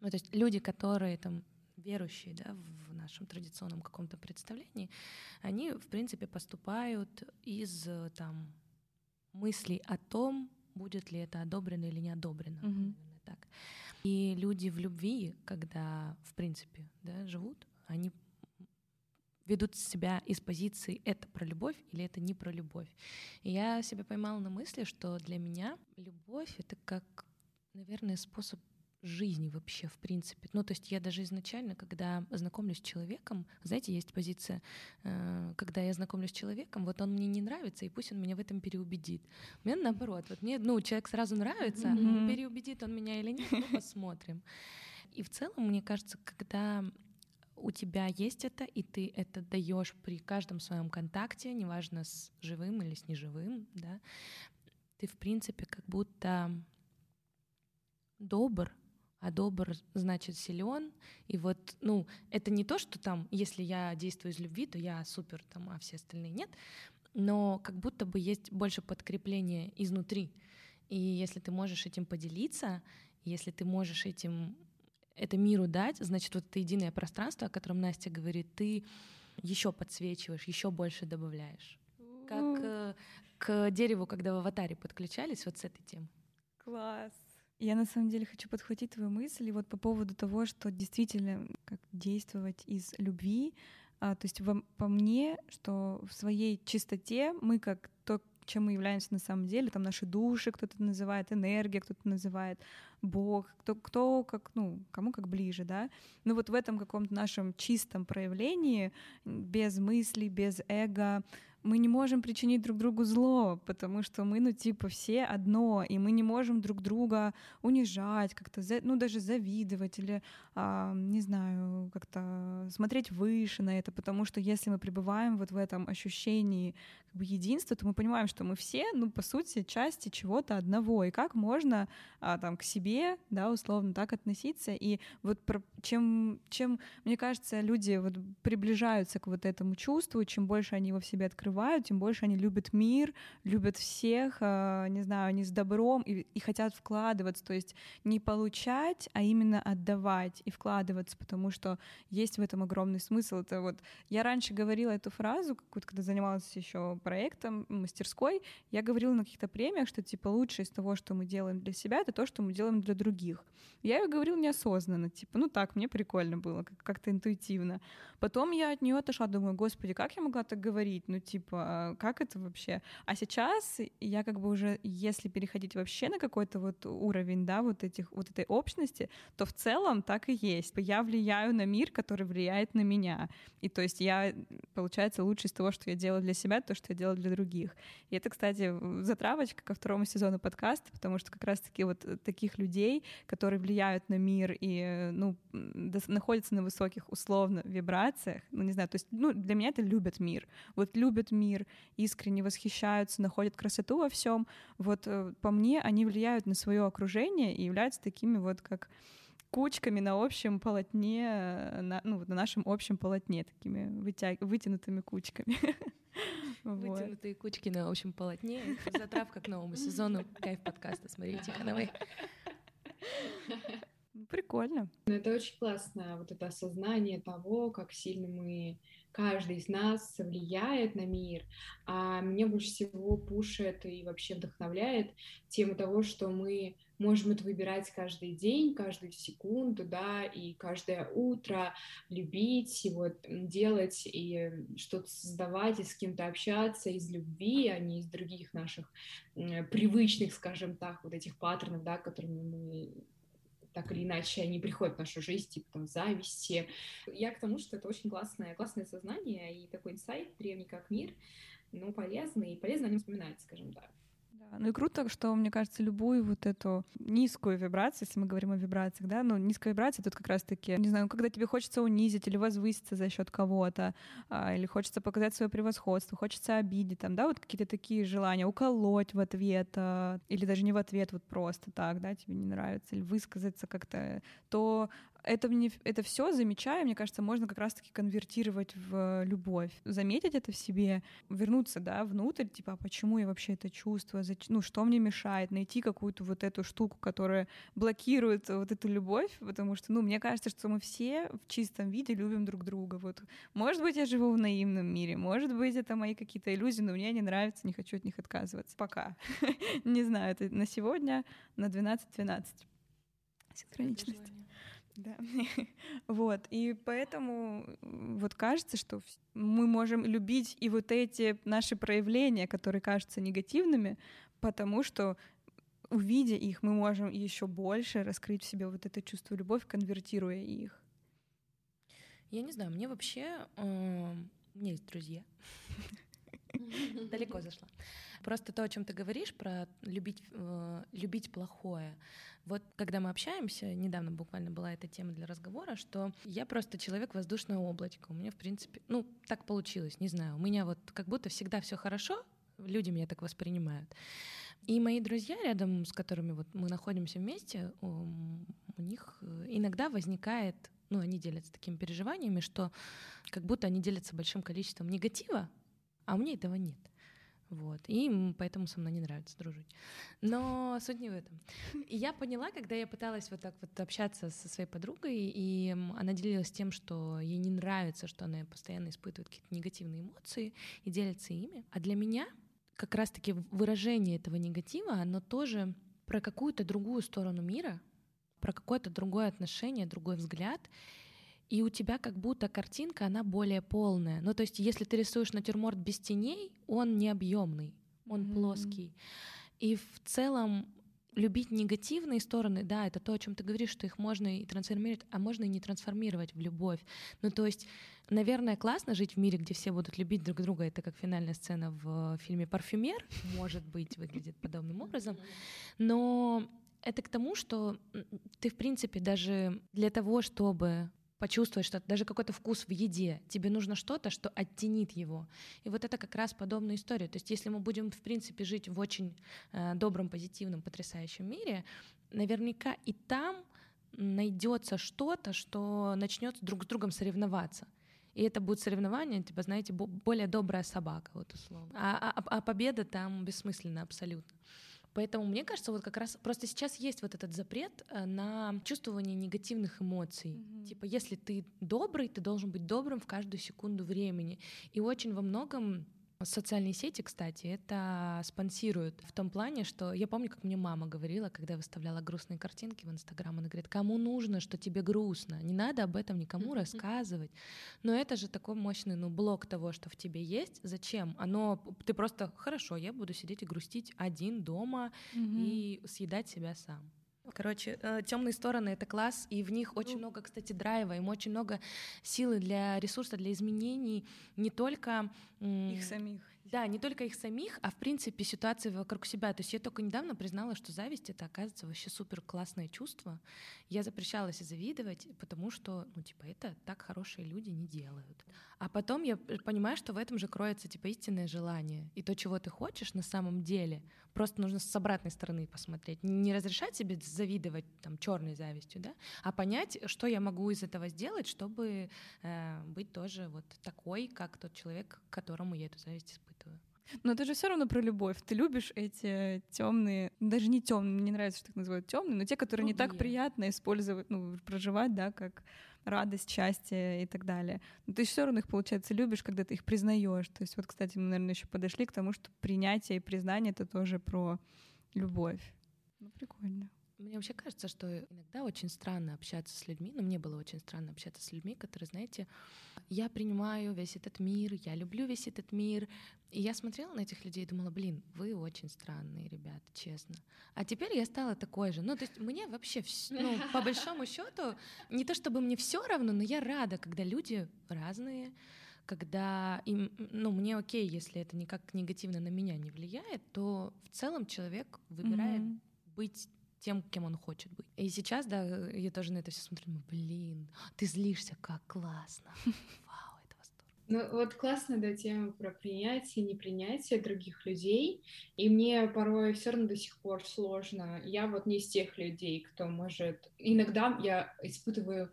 Ну, то есть люди, которые там верующие да, в нашем традиционном каком-то представлении, они, в принципе, поступают из там, мыслей о том, будет ли это одобрено или не одобрено. Mm-hmm. Так. И люди в любви, когда, в принципе, да, живут, они ведут себя из позиции «это про любовь» или «это не про любовь». И я себя поймала на мысли, что для меня любовь — это как наверное, способ жизни вообще, в принципе. Ну, то есть я даже изначально, когда знакомлюсь с человеком, знаете, есть позиция, э, когда я знакомлюсь с человеком, вот он мне не нравится, и пусть он меня в этом переубедит. Мне наоборот, вот мне, ну, человек сразу нравится, mm-hmm. переубедит он меня или нет, ну, [laughs] посмотрим. И в целом, мне кажется, когда у тебя есть это, и ты это даешь при каждом своем контакте, неважно с живым или с неживым, да, ты, в принципе, как будто добр, а добр значит силен. И вот, ну, это не то, что там, если я действую из любви, то я супер, там, а все остальные нет. Но как будто бы есть больше подкрепления изнутри. И если ты можешь этим поделиться, если ты можешь этим это миру дать, значит, вот это единое пространство, о котором Настя говорит, ты еще подсвечиваешь, еще больше добавляешь. Как э, к дереву, когда в аватаре подключались, вот с этой темой. Класс. Я на самом деле хочу подхватить твою мысль и вот по поводу того, что действительно как действовать из любви. А, то есть во, по мне, что в своей чистоте мы как то, чем мы являемся на самом деле, там наши души кто-то называет, энергия кто-то называет, Бог, кто, кто как, ну, кому как ближе, да. Ну вот в этом каком-то нашем чистом проявлении, без мыслей, без эго, мы не можем причинить друг другу зло, потому что мы, ну, типа, все одно, и мы не можем друг друга унижать, как-то, ну, даже завидовать или, не знаю, как-то смотреть выше на это, потому что если мы пребываем вот в этом ощущении как бы единства, то мы понимаем, что мы все, ну, по сути, части чего-то одного, и как можно а, там к себе, да, условно так относиться, и вот про, чем, чем, мне кажется, люди вот приближаются к вот этому чувству, чем больше они его в себе открывают, тем больше они любят мир, любят всех, а, не знаю, они с добром и, и хотят вкладываться, то есть не получать, а именно отдавать, и вкладываться, потому что есть в этом огромный смысл. Это вот я раньше говорила эту фразу, какую-то, когда занималась еще проектом мастерской, я говорила на каких-то премиях, что типа лучшее из того, что мы делаем для себя, это то, что мы делаем для других. Я ее говорила неосознанно, типа, ну так, мне прикольно было, как-то интуитивно. Потом я от нее отошла, думаю, господи, как я могла так говорить? Ну, типа, а как это вообще? А сейчас я как бы уже, если переходить вообще на какой-то вот уровень, да, вот этих, вот этой общности, то в целом так и есть. Я влияю на мир, который влияет на меня. И то есть я, получается, лучше из того, что я делаю для себя, то, что я делаю для других. И это, кстати, затравочка ко второму сезону подкаста, потому что как раз-таки вот таких людей, которые влияют на мир и, ну, находятся на высоких условно вибрациях, ну, не знаю, то есть, ну, для меня это любят мир. Вот любят мир, искренне восхищаются, находят красоту во всем. Вот э, по мне они влияют на свое окружение и являются такими вот как кучками на общем полотне, на, ну, на нашем общем полотне, такими вытя... вытянутыми кучками. [laughs] Вытянутые кучки на общем полотне. Затравка к новому сезону Кайф подкаста с Марией Тихоновой. Прикольно. Ну, это очень классно, вот это осознание того, как сильно мы, каждый из нас влияет на мир. А меня больше всего пушит и вообще вдохновляет тема того, что мы можем это выбирать каждый день, каждую секунду, да, и каждое утро любить, и вот делать, и что-то создавать, и с кем-то общаться из любви, а не из других наших привычных, скажем так, вот этих паттернов, да, которыми мы так или иначе они приходят в нашу жизнь, типа там зависти. Я к тому, что это очень классное, классное сознание и такой инсайт, древний как мир, но полезный, и полезно о нем вспоминать, скажем так. Ну и круто, что, мне кажется, любую вот эту низкую вибрацию, если мы говорим о вибрациях, да, ну низкая вибрация тут как раз-таки, не знаю, когда тебе хочется унизить или возвыситься за счет кого-то, а, или хочется показать свое превосходство, хочется обидеть, там, да, вот какие-то такие желания, уколоть в ответ, а, или даже не в ответ, вот просто так, да, тебе не нравится, или высказаться как-то, то это, мне, это все, замечая, мне кажется, можно как раз-таки конвертировать в любовь. Заметить это в себе, вернуться, да, внутрь, типа, а почему я вообще это чувствую, ну, что мне мешает, найти какую-то вот эту штуку, которая блокирует вот эту любовь, потому что, ну, мне кажется, что мы все в чистом виде любим друг друга. Вот, может быть, я живу в наивном мире, может быть, это мои какие-то иллюзии, но мне они нравятся, не хочу от них отказываться. Пока. [laughs] Не знаю, это на сегодня на 12-12. Синхроничность. Да. [laughs] вот. И поэтому вот кажется, что мы можем любить и вот эти наши проявления, которые кажутся негативными, потому что увидя их, мы можем еще больше раскрыть в себе вот это чувство любовь, конвертируя их. Я не знаю, мне вообще... Э, у меня есть друзья. [laughs] Далеко зашла. Просто то, о чем ты говоришь, про любить, э, любить плохое. Вот когда мы общаемся, недавно буквально была эта тема для разговора, что я просто человек воздушное облачко. У меня, в принципе, ну, так получилось, не знаю. У меня вот как будто всегда все хорошо, люди меня так воспринимают. И мои друзья рядом, с которыми вот мы находимся вместе, у, у них э, иногда возникает ну, они делятся такими переживаниями, что как будто они делятся большим количеством негатива, а у меня этого нет. Вот. И поэтому со мной не нравится дружить. Но суть не в этом. [laughs] И я поняла, когда я пыталась вот так вот общаться со своей подругой, и она делилась тем, что ей не нравится, что она постоянно испытывает какие-то негативные эмоции и делится ими. А для меня как раз-таки выражение этого негатива, оно тоже про какую-то другую сторону мира, про какое-то другое отношение, другой взгляд и у тебя как будто картинка, она более полная. Ну, то есть, если ты рисуешь натюрморт без теней, он не объемный, он mm-hmm. плоский. И в целом любить негативные стороны, да, это то, о чем ты говоришь, что их можно и трансформировать, а можно и не трансформировать в любовь. Ну, то есть, наверное, классно жить в мире, где все будут любить друг друга. Это как финальная сцена в фильме «Парфюмер», может быть, выглядит подобным образом. Но это к тому, что ты, в принципе, даже для того, чтобы почувствовать что даже какой-то вкус в еде, тебе нужно что-то, что оттенит его. И вот это как раз подобная история. То есть если мы будем, в принципе, жить в очень э, добром, позитивном, потрясающем мире, наверняка и там найдется что-то, что начнет друг с другом соревноваться. И это будет соревнование, типа, знаете, более добрая собака, вот условно. А, а, а победа там бессмысленна абсолютно. Поэтому мне кажется, вот как раз просто сейчас есть вот этот запрет э, на чувствование негативных эмоций. Mm-hmm. Типа, если ты добрый, ты должен быть добрым в каждую секунду времени. И очень во многом Социальные сети, кстати, это спонсируют в том плане, что я помню, как мне мама говорила, когда я выставляла грустные картинки в Инстаграм, она говорит, кому нужно, что тебе грустно, не надо об этом никому рассказывать. Но это же такой мощный ну, блок того, что в тебе есть. Зачем? Оно, ты просто, хорошо, я буду сидеть и грустить один дома и съедать себя сам. Короче, э, темные стороны это класс, и в них очень много, кстати, драйва, им очень много силы для ресурса, для изменений, не только их самих. Да, не только их самих, а в принципе ситуации вокруг себя. То есть я только недавно признала, что зависть это оказывается вообще супер классное чувство. Я запрещалась завидовать, потому что, ну, типа, это так хорошие люди не делают. А потом я понимаю, что в этом же кроется, типа, истинное желание. И то, чего ты хочешь на самом деле, просто нужно с обратной стороны посмотреть. Не разрешать себе завидовать там черной завистью, да, а понять, что я могу из этого сделать, чтобы э, быть тоже вот такой, как тот человек, которому я эту зависть испытываю. Но это же все равно про любовь. Ты любишь эти темные, даже не темные, мне не нравится, что их называют темные, но те, которые Другие. не так приятно использовать, ну, проживать, да, как радость, счастье и так далее. Но ты все равно их, получается, любишь, когда ты их признаешь. То есть вот, кстати, мы, наверное, еще подошли к тому, что принятие и признание — это тоже про любовь. Ну, прикольно. Мне вообще кажется, что иногда очень странно общаться с людьми, но мне было очень странно общаться с людьми, которые, знаете, я принимаю весь этот мир, я люблю весь этот мир. И я смотрела на этих людей и думала, блин, вы очень странные ребята, честно. А теперь я стала такой же. Ну, то есть мне вообще, ну, [laughs] по большому счету, не то чтобы мне все равно, но я рада, когда люди разные, когда им, ну, мне окей, если это никак негативно на меня не влияет, то в целом человек выбирает mm-hmm. быть тем, кем он хочет быть. И сейчас, да, я тоже на это все смотрю, думаю, блин, ты злишься, как классно. [laughs] Вау, это восторг. Ну вот классно, да, тема про принятие, непринятие других людей. И мне порой все равно до сих пор сложно. Я вот не из тех людей, кто может... Иногда я испытываю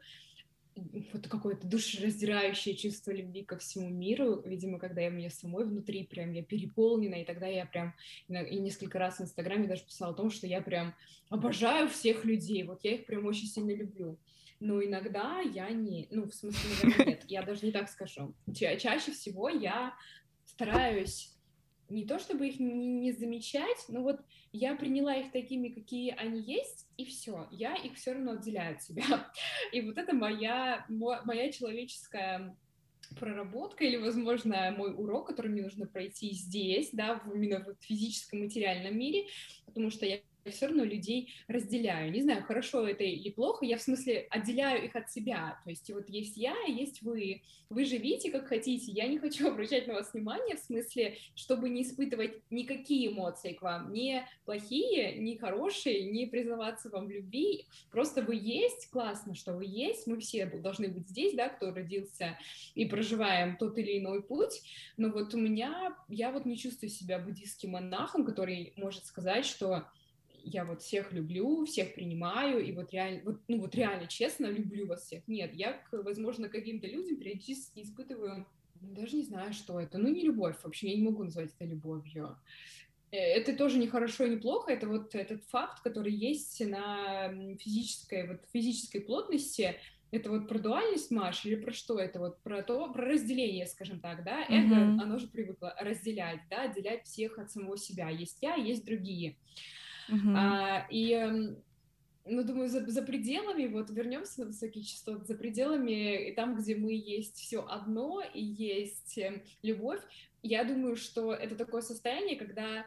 вот какое-то душераздирающее чувство любви ко всему миру, видимо, когда я мне самой внутри прям я переполнена, и тогда я прям и несколько раз в Инстаграме даже писала о том, что я прям обожаю всех людей, вот я их прям очень сильно люблю. Но иногда я не, ну, в смысле, наверное, нет, я даже не так скажу. Ча чаще всего я стараюсь не то чтобы их не, не замечать, но вот я приняла их такими, какие они есть, и все, я их все равно отделяю от себя. [laughs] И вот это моя, моя человеческая проработка или, возможно, мой урок, который мне нужно пройти здесь, да, именно в физическом материальном мире, потому что я все равно людей разделяю. Не знаю, хорошо это или плохо, я в смысле отделяю их от себя. То есть вот есть я, есть вы. Вы живите как хотите, я не хочу [laughs] обращать на вас внимание, в смысле, чтобы не испытывать никакие эмоции к вам, ни плохие, ни хорошие, не признаваться вам в любви. Просто вы есть, классно, что вы есть, мы все должны быть здесь, да, кто родился и проживаем тот или иной путь. Но вот у меня, я вот не чувствую себя буддийским монахом, который может сказать, что я вот всех люблю, всех принимаю, и вот реально, вот, ну вот реально честно люблю вас всех. Нет, я, возможно, каким-то людям периодически испытываю, даже не знаю, что это, ну не любовь, вообще, я не могу назвать это любовью. Э, это тоже не хорошо и не плохо, это вот этот факт, который есть на физической, вот физической плотности, это вот про дуальность, Маш, или про что это? Вот про то, про разделение, скажем так, да? Эго, mm-hmm. оно же привыкло разделять, да, отделять всех от самого себя. Есть я, есть другие. Uh-huh. А, и эм, ну, думаю, за, за пределами, вот вернемся на высокие частоты, за пределами, и там, где мы есть все одно, и есть э, любовь, я думаю, что это такое состояние, когда,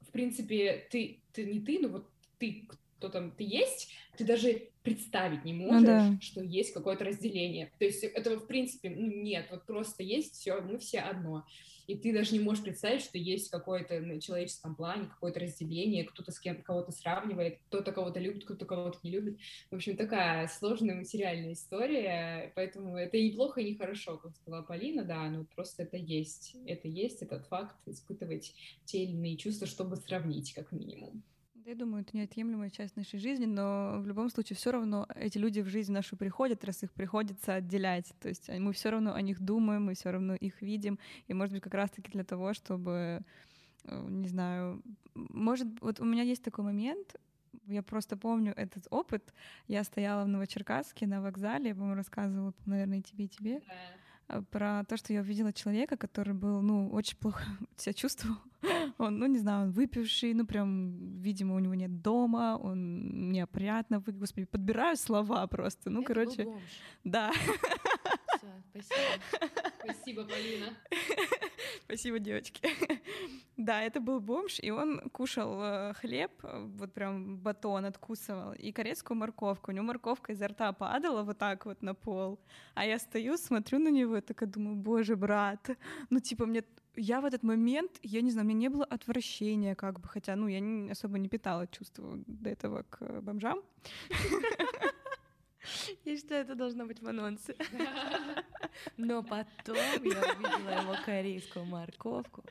в принципе, ты, ты не ты, но вот ты, кто там ты есть, ты даже представить не ну можешь, ну, да. что есть какое-то разделение. То есть этого, в принципе, ну, нет, вот просто есть все, мы все одно и ты даже не можешь представить, что есть какое-то на человеческом плане, какое-то разделение, кто-то с кем кого-то сравнивает, кто-то кого-то любит, кто-то кого-то не любит. В общем, такая сложная материальная история, поэтому это и плохо, и не хорошо, как сказала Полина, да, но просто это есть, это есть этот факт, испытывать те или иные чувства, чтобы сравнить, как минимум. Я думаю, это неотъемлемая часть нашей жизни, но в любом случае все равно эти люди в жизнь нашу приходят, раз их приходится отделять. То есть мы все равно о них думаем, мы все равно их видим. И, может быть, как раз-таки для того, чтобы не знаю, может, вот у меня есть такой момент, я просто помню этот опыт. Я стояла в Новочеркасске на вокзале, я, по-моему, рассказывала, наверное, тебе и тебе. Да. Про то, что я увидела человека, который был, ну, очень плохо [laughs] себя чувствовал. [laughs] Он, ну, не знаю, он выпивший, ну, прям, видимо, у него нет дома, он неопрятно, вы, господи, подбираю слова просто. Ну, Это короче. Был бомж. Да. [laughs] Всё, спасибо. Спасибо, Полина. [laughs] Спасибо, девочки. [laughs] Да, это был бомж, и он кушал э, хлеб, э, вот прям батон откусывал, и корейскую морковку. У него морковка изо рта падала вот так вот на пол. А я стою, смотрю на него и такая думаю, боже, брат, ну типа мне я в этот момент, я не знаю, у меня не было отвращения, как бы, хотя, ну, я не, особо не питала чувства до этого к бомжам. [laughs] Я считаю, это должно быть в анонсе. [laughs] Но потом я увидела его корейскую морковку.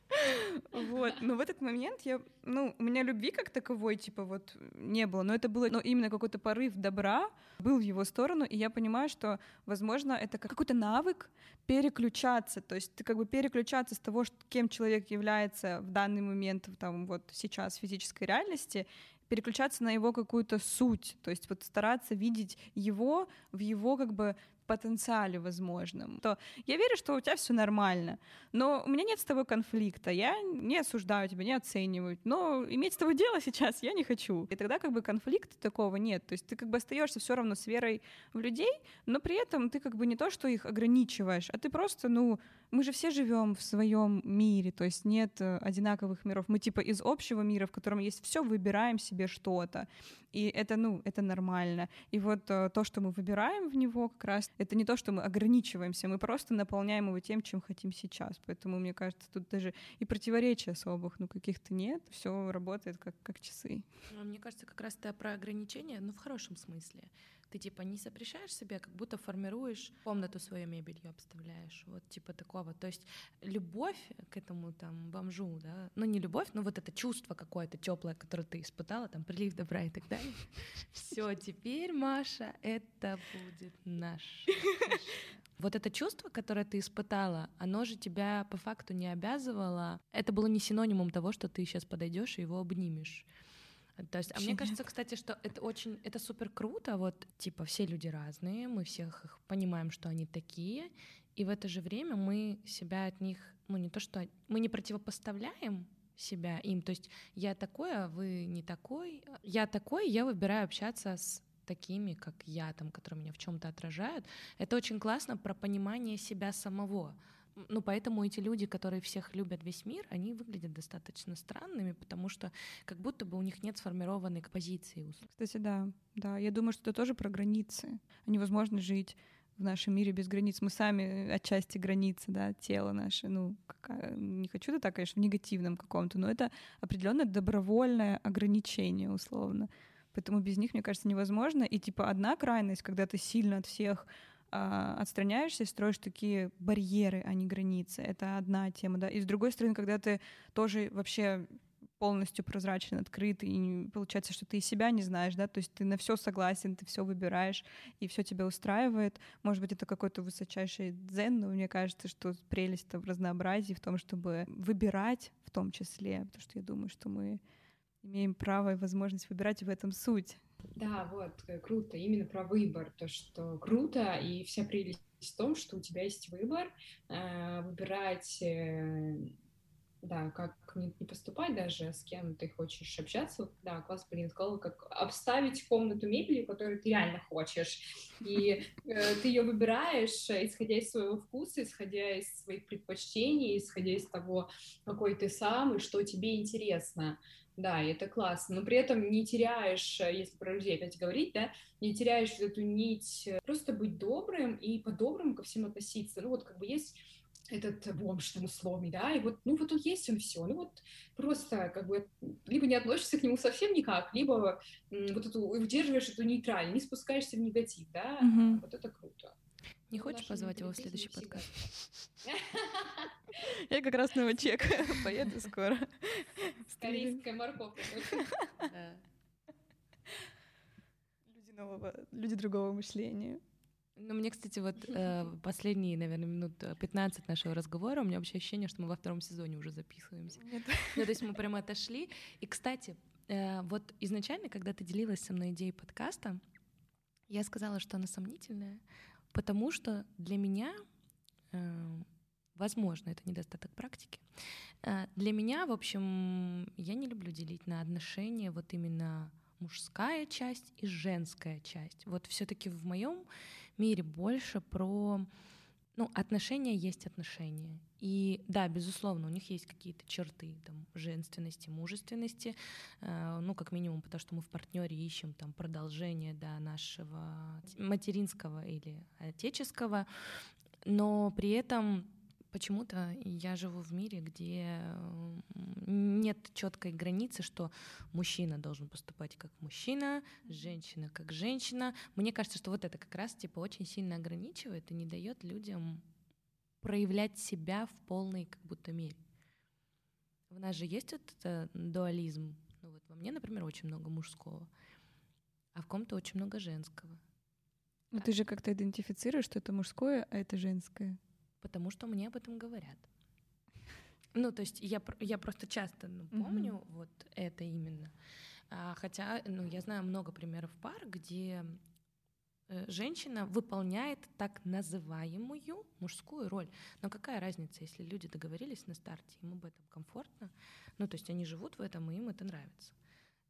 Вот, но в этот момент я, ну, у меня любви как таковой, типа, вот, не было, но это было, ну, именно какой-то порыв добра был в его сторону, и я понимаю, что, возможно, это какой-то навык переключаться, то есть ты как бы переключаться с того, кем человек является в данный момент, там, вот сейчас в физической реальности, переключаться на его какую-то суть, то есть вот стараться видеть его в его как бы потенциале возможном, то я верю, что у тебя все нормально. Но у меня нет с тобой конфликта, я не осуждаю тебя, не оцениваю, но иметь с тобой дело сейчас я не хочу. И тогда как бы конфликта такого нет. То есть ты как бы остаешься все равно с верой в людей, но при этом ты как бы не то, что их ограничиваешь, а ты просто, ну, мы же все живем в своем мире, то есть нет э, одинаковых миров. Мы типа из общего мира, в котором есть все, выбираем себе что-то. И это, ну, это нормально. И вот э, то, что мы выбираем в него как раз, это не то, что мы ограничиваемся, мы просто наполняем его тем, чем хотим сейчас. Поэтому, мне кажется, тут даже и противоречий особых, ну, каких-то нет. Все работает как, как часы. Ну, мне кажется, как раз это про ограничения, но в хорошем смысле. Ты типа не запрещаешь себе, как будто формируешь комнату свою мебелью обставляешь, вот типа такого. То есть любовь к этому там бомжу, да, ну не любовь, но вот это чувство какое-то теплое, которое ты испытала, там прилив добра и так далее. [laughs] Все, теперь, Маша, это будет наш. [laughs] Вот это чувство, которое ты испытала, оно же тебя по факту не обязывало. Это было не синонимом того, что ты сейчас подойдешь и его обнимешь. То есть, а мне кажется, кстати, что это очень, это супер круто. Вот, типа, все люди разные, мы всех их понимаем, что они такие, и в это же время мы себя от них, ну не то что, мы не противопоставляем себя им. То есть я такой, а вы не такой. Я такой, я выбираю общаться с такими, как я, там, которые меня в чем-то отражают. Это очень классно про понимание себя самого. Ну, поэтому эти люди, которые всех любят весь мир, они выглядят достаточно странными, потому что как будто бы у них нет сформированной позиции. Кстати, да, да. Я думаю, что это тоже про границы. Невозможно жить в нашем мире без границ. Мы сами отчасти границы, да, тело наше. Ну, какая... не хочу это так, конечно, в негативном каком-то, но это определенное добровольное ограничение, условно. Поэтому без них, мне кажется, невозможно. И типа одна крайность, когда ты сильно от всех а, отстраняешься и строишь такие барьеры, а не границы. Это одна тема, да. И с другой стороны, когда ты тоже вообще полностью прозрачен, открыт, и получается, что ты и себя не знаешь, да, то есть ты на все согласен, ты все выбираешь, и все тебя устраивает. Может быть, это какой-то высочайший дзен, но мне кажется, что прелесть-то в разнообразии, в том, чтобы выбирать в том числе, потому что я думаю, что мы имеем право и возможность выбирать, и в этом суть. Да, вот, э, круто, именно про выбор, то, что круто, и вся прелесть в том, что у тебя есть выбор, э, выбирать, э, да, как не, не поступать даже, с кем ты хочешь общаться. Да, класс, Полина сказала, как обставить комнату мебелью, которую ты реально хочешь. И э, ты ее выбираешь, исходя из своего вкуса, исходя из своих предпочтений, исходя из того, какой ты сам и что тебе интересно. Да, и это классно, но при этом не теряешь, э, если про людей опять говорить, да, не теряешь эту нить, э, просто быть добрым и по-доброму ко всем относиться. Ну вот как бы есть этот бомж там условный, да, и вот, ну вот он есть, он все, ну вот просто как бы либо не относишься к нему совсем никак, либо вот эту удерживаешь эту нейтраль, не спускаешься в негатив, да, угу. вот это круто. Не хочешь позвать его в следующий подкаст? Я как раз на чек [laughs] поеду скоро. Корейская морковка. Люди нового, люди другого мышления. Ну, мне, кстати, вот э, [laughs] последние, наверное, минут 15 нашего разговора, у меня вообще ощущение, что мы во втором сезоне уже записываемся. Нет. Ну, то есть мы прямо отошли. И, кстати, э, вот изначально, когда ты делилась со мной идеей подкаста, я сказала, что она сомнительная, потому что для меня, э, возможно, это недостаток практики, э, для меня, в общем, я не люблю делить на отношения вот именно мужская часть и женская часть. Вот все-таки в моем мире больше про ну, отношения есть отношения. И да, безусловно, у них есть какие-то черты там, женственности, мужественности, э, ну, как минимум, потому что мы в партнере ищем там продолжение да, нашего материнского или отеческого, но при этом почему-то я живу в мире, где нет четкой границы, что мужчина должен поступать как мужчина, женщина как женщина. Мне кажется, что вот это как раз типа очень сильно ограничивает и не дает людям проявлять себя в полной как будто мере. В нас же есть этот э, дуализм. Ну вот во мне, например, очень много мужского, а в ком-то очень много женского. Но ты же как-то идентифицируешь, что это мужское, а это женское потому что мне об этом говорят. Ну, то есть я, я просто часто ну, помню mm-hmm. вот это именно. А, хотя, ну, я знаю много примеров пар, где э, женщина выполняет так называемую мужскую роль. Но какая разница, если люди договорились на старте, им об этом комфортно, ну, то есть они живут в этом, и им это нравится.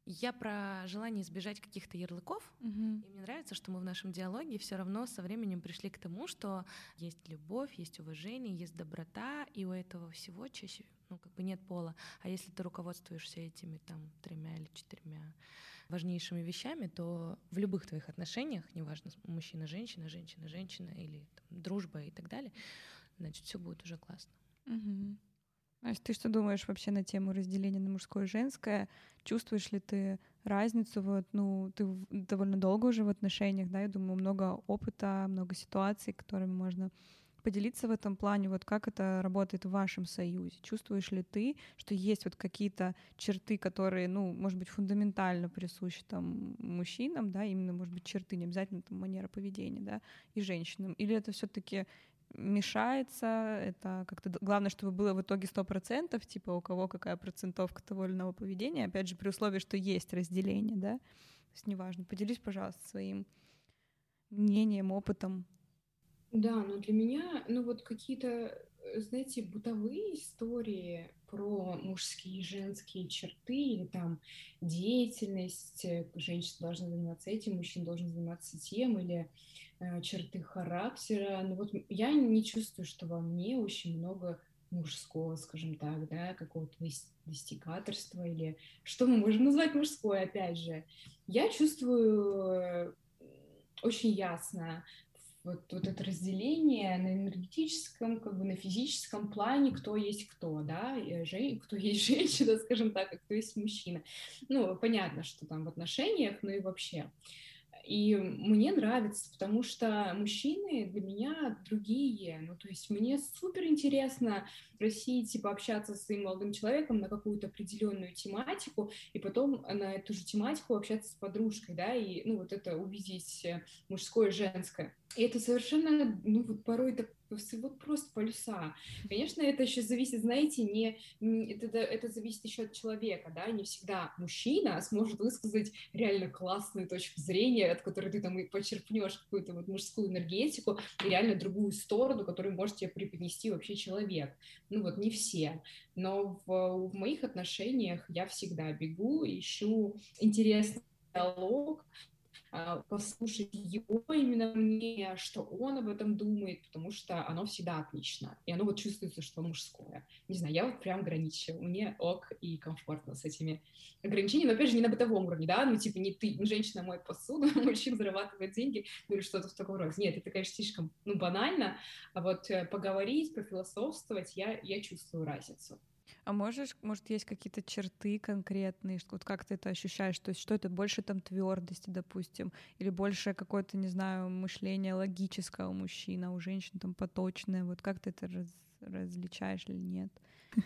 Я про желание избежать каких-то ярлыков. Угу. И мне нравится, что мы в нашем диалоге все равно со временем пришли к тому, что есть любовь, есть уважение, есть доброта, и у этого всего чаще ну, как бы нет пола. А если ты руководствуешься этими там тремя или четырьмя важнейшими вещами, то в любых твоих отношениях, неважно, мужчина, женщина, женщина, женщина или там, дружба и так далее, значит, все будет уже классно. Угу. Настя, ты что думаешь вообще на тему разделения на мужское и женское? Чувствуешь ли ты разницу? Вот, ну, ты довольно долго уже в отношениях, да, я думаю, много опыта, много ситуаций, которыми можно поделиться в этом плане, вот как это работает в вашем союзе. Чувствуешь ли ты, что есть вот какие-то черты, которые, ну, может быть, фундаментально присущи там мужчинам, да, именно, может быть, черты, не обязательно там манера поведения, да, и женщинам? Или это все таки мешается, это как-то главное, чтобы было в итоге сто процентов, типа у кого какая процентовка того или иного поведения, опять же, при условии, что есть разделение, да, то есть неважно. Поделись, пожалуйста, своим мнением, опытом. Да, но для меня, ну вот какие-то, знаете, бытовые истории про мужские и женские черты или там деятельность, э, женщина должна заниматься этим, мужчина должен заниматься тем, или Э, черты характера. Но вот я не чувствую, что во мне очень много мужского, скажем так, да, какого-то достигаторства или что мы можем назвать мужское, опять же. Я чувствую э, очень ясно вот, вот это разделение на энергетическом, как бы на физическом плане, кто есть кто, да, и кто есть [laughs] женщина, скажем так, а кто есть мужчина. Ну, понятно, что там в отношениях, ну и вообще. И мне нравится, потому что мужчины для меня другие. Ну, то есть мне супер интересно просить, типа, общаться с своим молодым человеком на какую-то определенную тематику, и потом на эту же тематику общаться с подружкой, да, и, ну, вот это увидеть мужское и женское. И это совершенно, ну, вот порой так вот просто полюса. Конечно, это еще зависит, знаете, не, это, это зависит еще от человека, да, не всегда мужчина сможет высказать реально классную точку зрения, от которой ты там и почерпнешь какую-то вот мужскую энергетику и реально другую сторону, которую может тебе преподнести вообще человек. Ну вот не все. Но в, в моих отношениях я всегда бегу, ищу интересный диалог, послушать его именно мнение, что он об этом думает, потому что оно всегда отлично, и оно вот чувствуется, что мужское. Не знаю, я вот прям граничу, мне ок и комфортно с этими ограничениями, но опять же не на бытовом уровне, да, ну типа не ты, женщина моет посуду, [laughs] мужчина зарабатывает деньги, ну или что-то в таком роде. Нет, это, конечно, слишком, ну, банально, а вот э, поговорить, пофилософствовать, я, я чувствую разницу. А можешь, может, есть какие-то черты конкретные, вот как ты это ощущаешь? То есть что это больше там твердости, допустим, или больше какое-то, не знаю, мышление логическое у мужчин, а у женщин там поточное. Вот как ты это раз, различаешь или нет?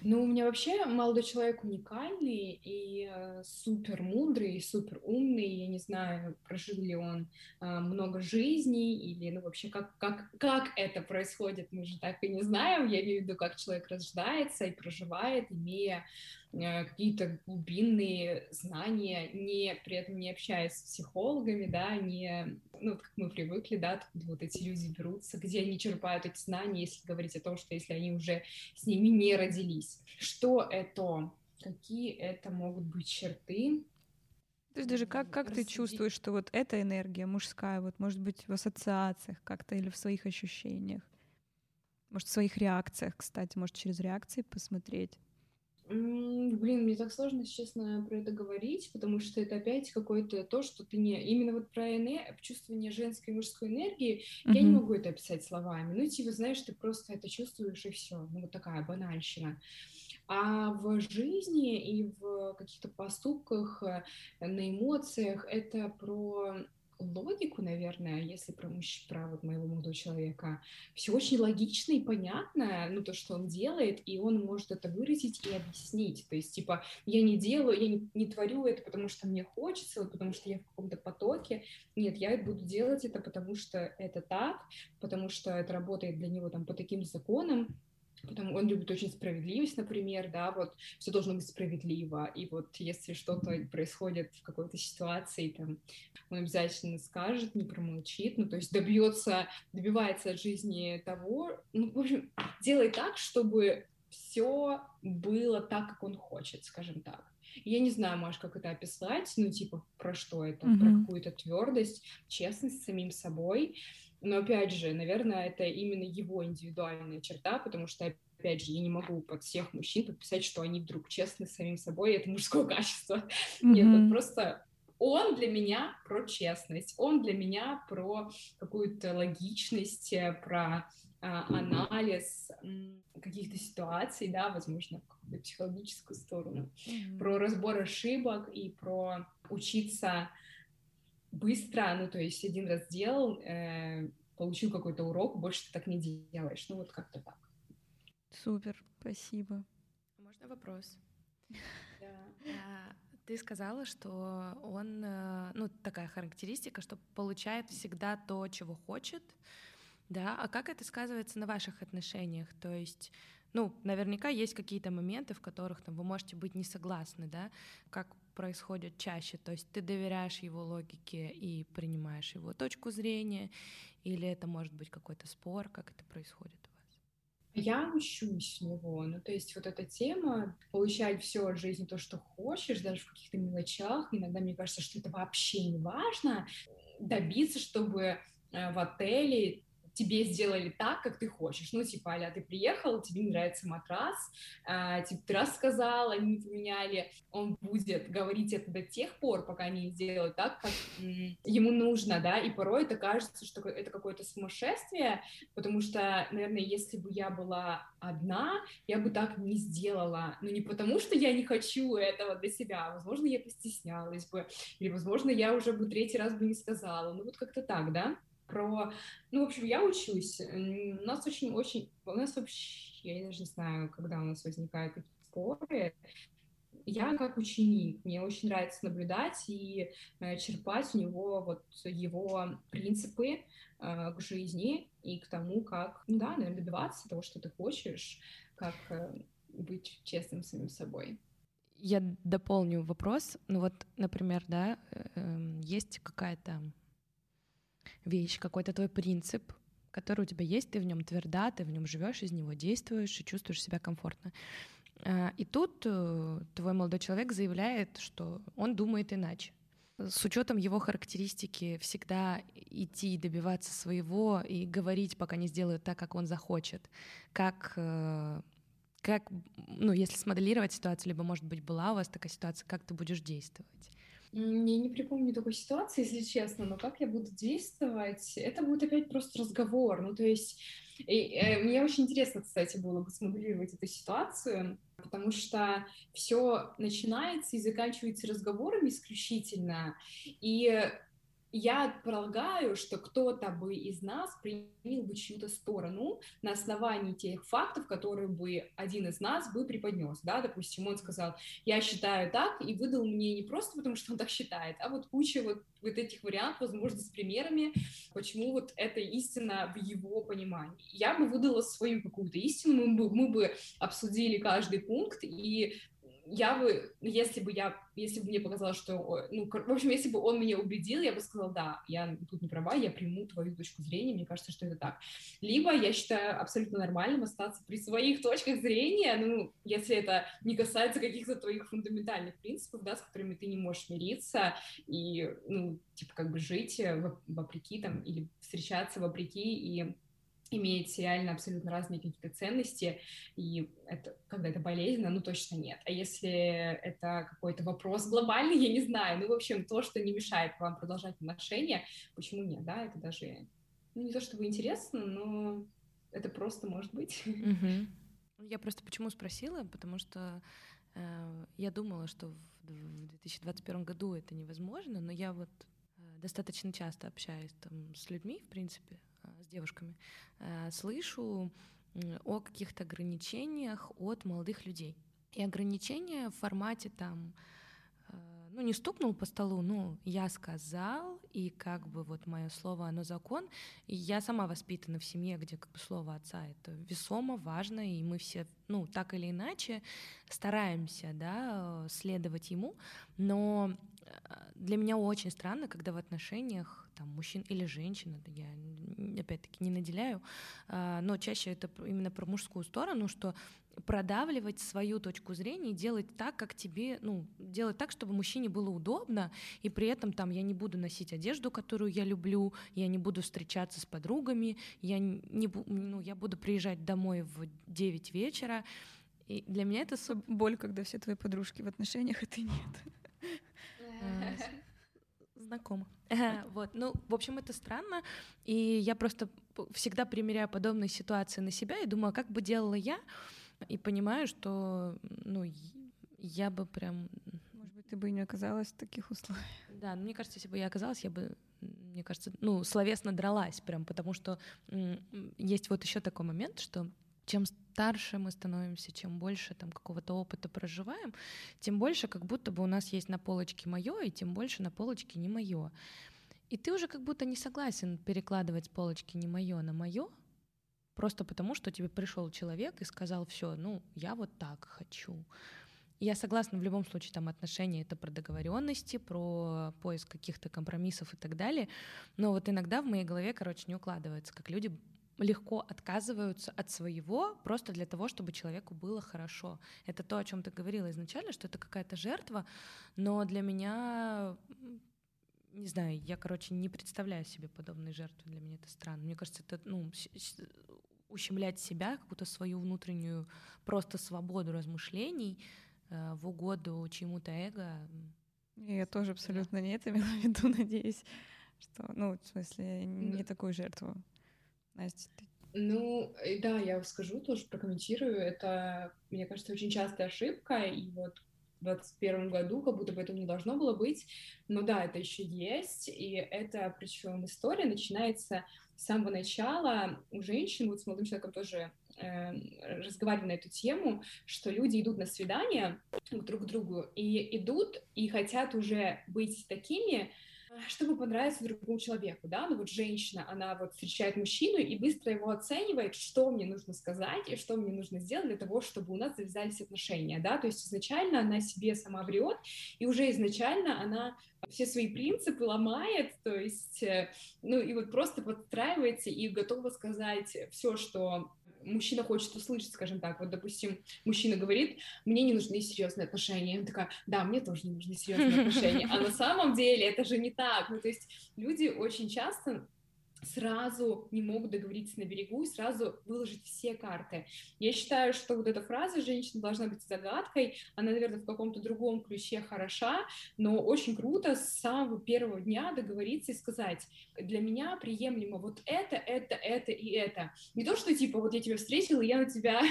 Ну, у меня вообще молодой человек уникальный и э, супер мудрый, супер умный. Я не знаю, прожил ли он э, много жизней или, ну, вообще, как, как, как это происходит, мы же так и не знаем. Я имею в виду, как человек рождается и проживает, имея какие-то глубинные знания, не, при этом не общаясь с психологами, да, не, ну, как мы привыкли, да, откуда вот эти люди берутся, где они черпают эти знания, если говорить о том, что если они уже с ними не родились. Что это? Какие это могут быть черты? То есть даже как, как ты чувствуешь, что вот эта энергия мужская, вот может быть в ассоциациях как-то или в своих ощущениях? Может, в своих реакциях, кстати, может, через реакции посмотреть? Блин, мне так сложно, честно, про это говорить, потому что это опять какое-то то, что ты не... Именно вот про эне... чувствование женской и мужской энергии, mm-hmm. я не могу это описать словами. Ну, типа, знаешь, ты просто это чувствуешь, и все. Ну, вот такая банальщина. А в жизни и в каких-то поступках, э, на эмоциях это про логику, наверное, если про, мужч... про вот моего молодого человека, все очень логично и понятно, ну, то, что он делает, и он может это выразить и объяснить. То есть, типа, я не делаю, я не, не творю это, потому что мне хочется, вот, потому что я в каком-то потоке. Нет, я буду делать это, потому что это так, потому что это работает для него там по таким законам, Потому он любит очень справедливость, например, да, вот все должно быть справедливо, и вот если что-то происходит в какой-то ситуации, там, он обязательно скажет, не промолчит, ну, то есть добьется, добивается от жизни того, ну, в общем, делает так, чтобы все было так, как он хочет, скажем так. Я не знаю, Маш, как это описать, ну, типа, про что это, mm-hmm. про какую-то твердость, честность с самим собой, но опять же, наверное, это именно его индивидуальная черта, потому что опять же, я не могу под всех мужчин подписать, что они вдруг честны с самим собой, и это мужское [laughs] качество. Mm-hmm. Нет, вот просто он для меня про честность, он для меня про какую-то логичность, э, про а, анализ каких-то ситуаций, да, возможно, в какую-то психологическую сторону, mm-hmm. про разбор ошибок и про учиться быстро, ну, то есть один раз сделал, э, получил какой-то урок, больше ты так не делаешь. Ну, вот как-то так. Супер, спасибо. Можно вопрос? [laughs] Да. А, ты сказала, что он, э, ну, такая характеристика, что получает всегда то, чего хочет, да, а как это сказывается на ваших отношениях? То есть ну, наверняка есть какие-то моменты, в которых там, вы можете быть не согласны, да, как происходит чаще. То есть ты доверяешь его логике и принимаешь его точку зрения, или это может быть какой-то спор, как это происходит? Я учусь у него. Ну, то есть вот эта тема, получать все от жизни то, что хочешь, даже в каких-то мелочах. Иногда мне кажется, что это вообще не важно. Добиться, чтобы э, в отеле тебе сделали так, как ты хочешь. Ну, типа, аля, ты приехал, тебе не нравится матрас, а, типа, ты рассказал, они поменяли, он будет говорить это до тех пор, пока они сделают так, как м- ему нужно, да, и порой это кажется, что это какое-то сумасшествие, потому что, наверное, если бы я была одна, я бы так не сделала, но не потому, что я не хочу этого для себя, а, возможно, я постеснялась бы, или, возможно, я уже бы третий раз бы не сказала, ну, вот как-то так, да, про... Ну, в общем, я учусь. У нас очень-очень... У нас вообще... Я даже не знаю, когда у нас возникают такие споры. Я как ученик, мне очень нравится наблюдать и э, черпать у него вот его принципы э, к жизни и к тому, как, ну да, наверное, добиваться того, что ты хочешь, как э, быть честным с самим собой. Я дополню вопрос. Ну вот, например, да, эм, есть какая-то вещь, какой-то твой принцип, который у тебя есть, ты в нем тверда, ты в нем живешь, из него действуешь и чувствуешь себя комфортно. А, и тут э, твой молодой человек заявляет, что он думает иначе. С учетом его характеристики всегда идти добиваться своего и говорить, пока не сделают так, как он захочет. Как, э, как ну, если смоделировать ситуацию, либо, может быть, была у вас такая ситуация, как ты будешь действовать? Я не припомню такой ситуации, если честно, но как я буду действовать, это будет опять просто разговор. Ну, то есть и, э, мне очень интересно, кстати, было бы смоделировать эту ситуацию, потому что все начинается и заканчивается разговорами исключительно. И я полагаю, что кто-то бы из нас принял бы чью-то сторону на основании тех фактов, которые бы один из нас бы преподнес, да, допустим, он сказал, я считаю так, и выдал мне не просто потому, что он так считает, а вот куча вот, вот этих вариантов, возможно, с примерами, почему вот это истина в его понимании. Я бы выдала свою какую-то истину, мы бы, мы бы обсудили каждый пункт, и я бы, если бы я, если бы мне показалось, что, ну, в общем, если бы он меня убедил, я бы сказала, да, я тут не права, я приму твою точку зрения, мне кажется, что это так. Либо я считаю абсолютно нормальным остаться при своих точках зрения, ну, если это не касается каких-то твоих фундаментальных принципов, да, с которыми ты не можешь мириться и, ну, типа, как бы жить вопреки там или встречаться вопреки и иметь реально абсолютно разные какие-то ценности, и это, когда это болезненно, ну, точно нет. А если это какой-то вопрос глобальный, [laughs] я не знаю, ну, в общем, то, что не мешает вам продолжать отношения, почему нет, да, это даже, ну, не то чтобы интересно, но это просто может быть. [laughs] Я просто почему спросила, потому что э, я думала, что в 2021 году это невозможно, но я вот э, достаточно часто общаюсь там с людьми, в принципе, с девушками, э, слышу о каких-то ограничениях от молодых людей. И ограничения в формате там, э, ну не стукнул по столу, ну я сказал, и как бы вот мое слово, оно закон. И я сама воспитана в семье, где как бы слово отца это весомо, важно, и мы все, ну так или иначе стараемся, да, следовать ему. Но э, для меня очень странно, когда в отношениях там, мужчин или женщин, это я опять-таки не наделяю, а, но чаще это именно про мужскую сторону, что продавливать свою точку зрения и делать так, как тебе, ну, делать так, чтобы мужчине было удобно, и при этом там я не буду носить одежду, которую я люблю, я не буду встречаться с подругами, я не, ну, я буду приезжать домой в 9 вечера, и для меня это боль, когда все твои подружки в отношениях, [laughs] а ты нет. Э, знакомо. Вот, ну, в общем, это странно, и я просто всегда примеряю подобные ситуации на себя и думаю, а как бы делала я, и понимаю, что, ну, я бы прям... Может быть, ты бы не оказалась в таких условиях. Да, ну, мне кажется, если бы я оказалась, я бы, мне кажется, ну, словесно дралась прям, потому что есть вот еще такой момент, что чем старше мы становимся, чем больше там какого-то опыта проживаем, тем больше как будто бы у нас есть на полочке мое, и тем больше на полочке не мое. И ты уже как будто не согласен перекладывать с полочки не мое на мое, просто потому что тебе пришел человек и сказал, все, ну, я вот так хочу. я согласна в любом случае, там отношения это про договоренности, про поиск каких-то компромиссов и так далее. Но вот иногда в моей голове, короче, не укладывается, как люди легко отказываются от своего просто для того, чтобы человеку было хорошо. Это то, о чем ты говорила изначально, что это какая-то жертва, но для меня не знаю, я, короче, не представляю себе подобной жертвы. Для меня это странно. Мне кажется, это ну, ущемлять себя, какую-то свою внутреннюю просто свободу размышлений э, в угоду чему-то эго. Я тоже абсолютно да. не это имела в виду, [laughs] надеюсь, что, ну, в смысле, не да. такую жертву. Настя, ты... Ну, да, я скажу, тоже прокомментирую. Это, мне кажется, очень частая ошибка, и вот в 2021 году как будто бы этого не должно было быть. Но да, это еще есть, и это, причем история начинается с самого начала у женщин, вот с молодым человеком тоже э, разговаривали на эту тему, что люди идут на свидание друг к другу и идут и хотят уже быть такими, чтобы понравиться другому человеку, да, ну вот женщина, она вот встречает мужчину и быстро его оценивает, что мне нужно сказать и что мне нужно сделать для того, чтобы у нас завязались отношения, да, то есть изначально она себе сама врет, и уже изначально она все свои принципы ломает, то есть, э, ну и вот просто подстраивается и готова сказать все, что мужчина хочет услышать, скажем так. Вот, допустим, мужчина говорит, мне не нужны серьезные отношения. Он такая, да, мне тоже не нужны серьезные [laughs] отношения. А на самом деле это же не так. Ну, то есть люди очень часто сразу не могут договориться на берегу и сразу выложить все карты. Я считаю, что вот эта фраза «женщина должна быть загадкой», она, наверное, в каком-то другом ключе хороша, но очень круто с самого первого дня договориться и сказать «для меня приемлемо вот это, это, это и это». Не то, что типа вот я тебя встретила, и я на тебя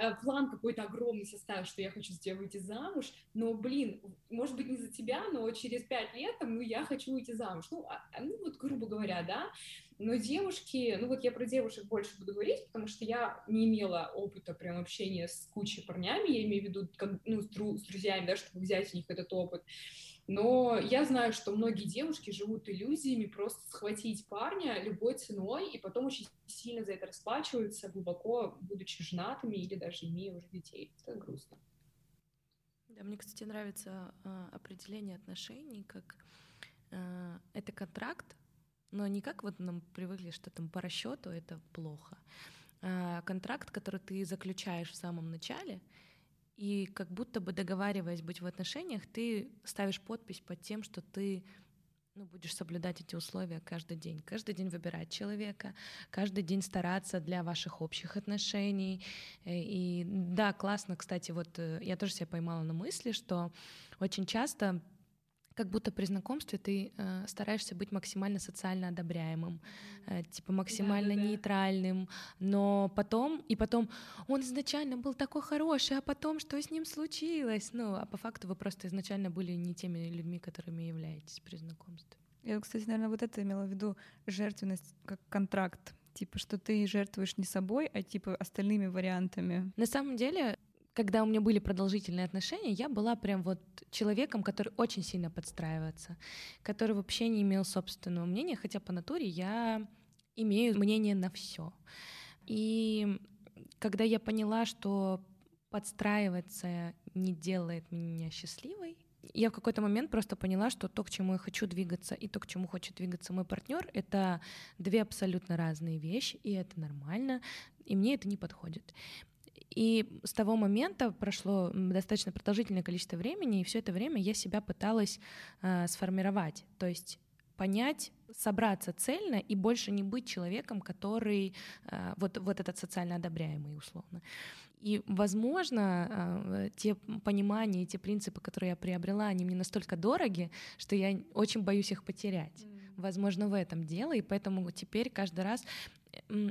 э, план какой-то огромный составил, что я хочу с тебя выйти замуж, но, блин, может быть, не за тебя, но через пять лет, там, ну, я хочу выйти замуж. Ну, а, ну вот, грубо говоря, да, но девушки, ну вот я про девушек больше буду говорить, потому что я не имела опыта прям общения с кучей парнями, я имею в виду, как, ну, с, дру, с друзьями, да, чтобы взять у них этот опыт. Но я знаю, что многие девушки живут иллюзиями просто схватить парня любой ценой, и потом очень сильно за это расплачиваются, глубоко будучи женатыми или даже имея уже детей. Это грустно. Да, мне, кстати, нравится э, определение отношений как э, это контракт, но не как вот нам привыкли, что там по расчету это плохо. А контракт, который ты заключаешь в самом начале, и как будто бы договариваясь быть в отношениях, ты ставишь подпись под тем, что ты ну, будешь соблюдать эти условия каждый день. Каждый день выбирать человека, каждый день стараться для ваших общих отношений. Э, и да, классно, кстати, вот э, я тоже себя поймала на мысли, что очень часто как будто при знакомстве ты э, стараешься быть максимально социально одобряемым, э, типа максимально да, да, нейтральным, но потом, и потом, он изначально был такой хороший, а потом что с ним случилось? Ну, а по факту вы просто изначально были не теми людьми, которыми являетесь при знакомстве. Я, кстати, наверное, вот это имела в виду жертвенность как контракт. Типа, что ты жертвуешь не собой, а типа остальными вариантами. На самом деле, когда у меня были продолжительные отношения, я была прям вот человеком, который очень сильно подстраивается, который вообще не имел собственного мнения, хотя по натуре я имею мнение на все. И когда я поняла, что подстраиваться не делает меня счастливой, я в какой-то момент просто поняла, что то, к чему я хочу двигаться, и то, к чему хочет двигаться мой партнер, это две абсолютно разные вещи, и это нормально, и мне это не подходит. И с того момента прошло достаточно продолжительное количество времени, и все это время я себя пыталась э, сформировать, то есть понять, собраться цельно и больше не быть человеком, который э, вот, вот этот социально одобряемый, условно. И, возможно, э, те понимания, те принципы, которые я приобрела, они мне настолько дороги, что я очень боюсь их потерять. Возможно, в этом дело, и поэтому теперь каждый раз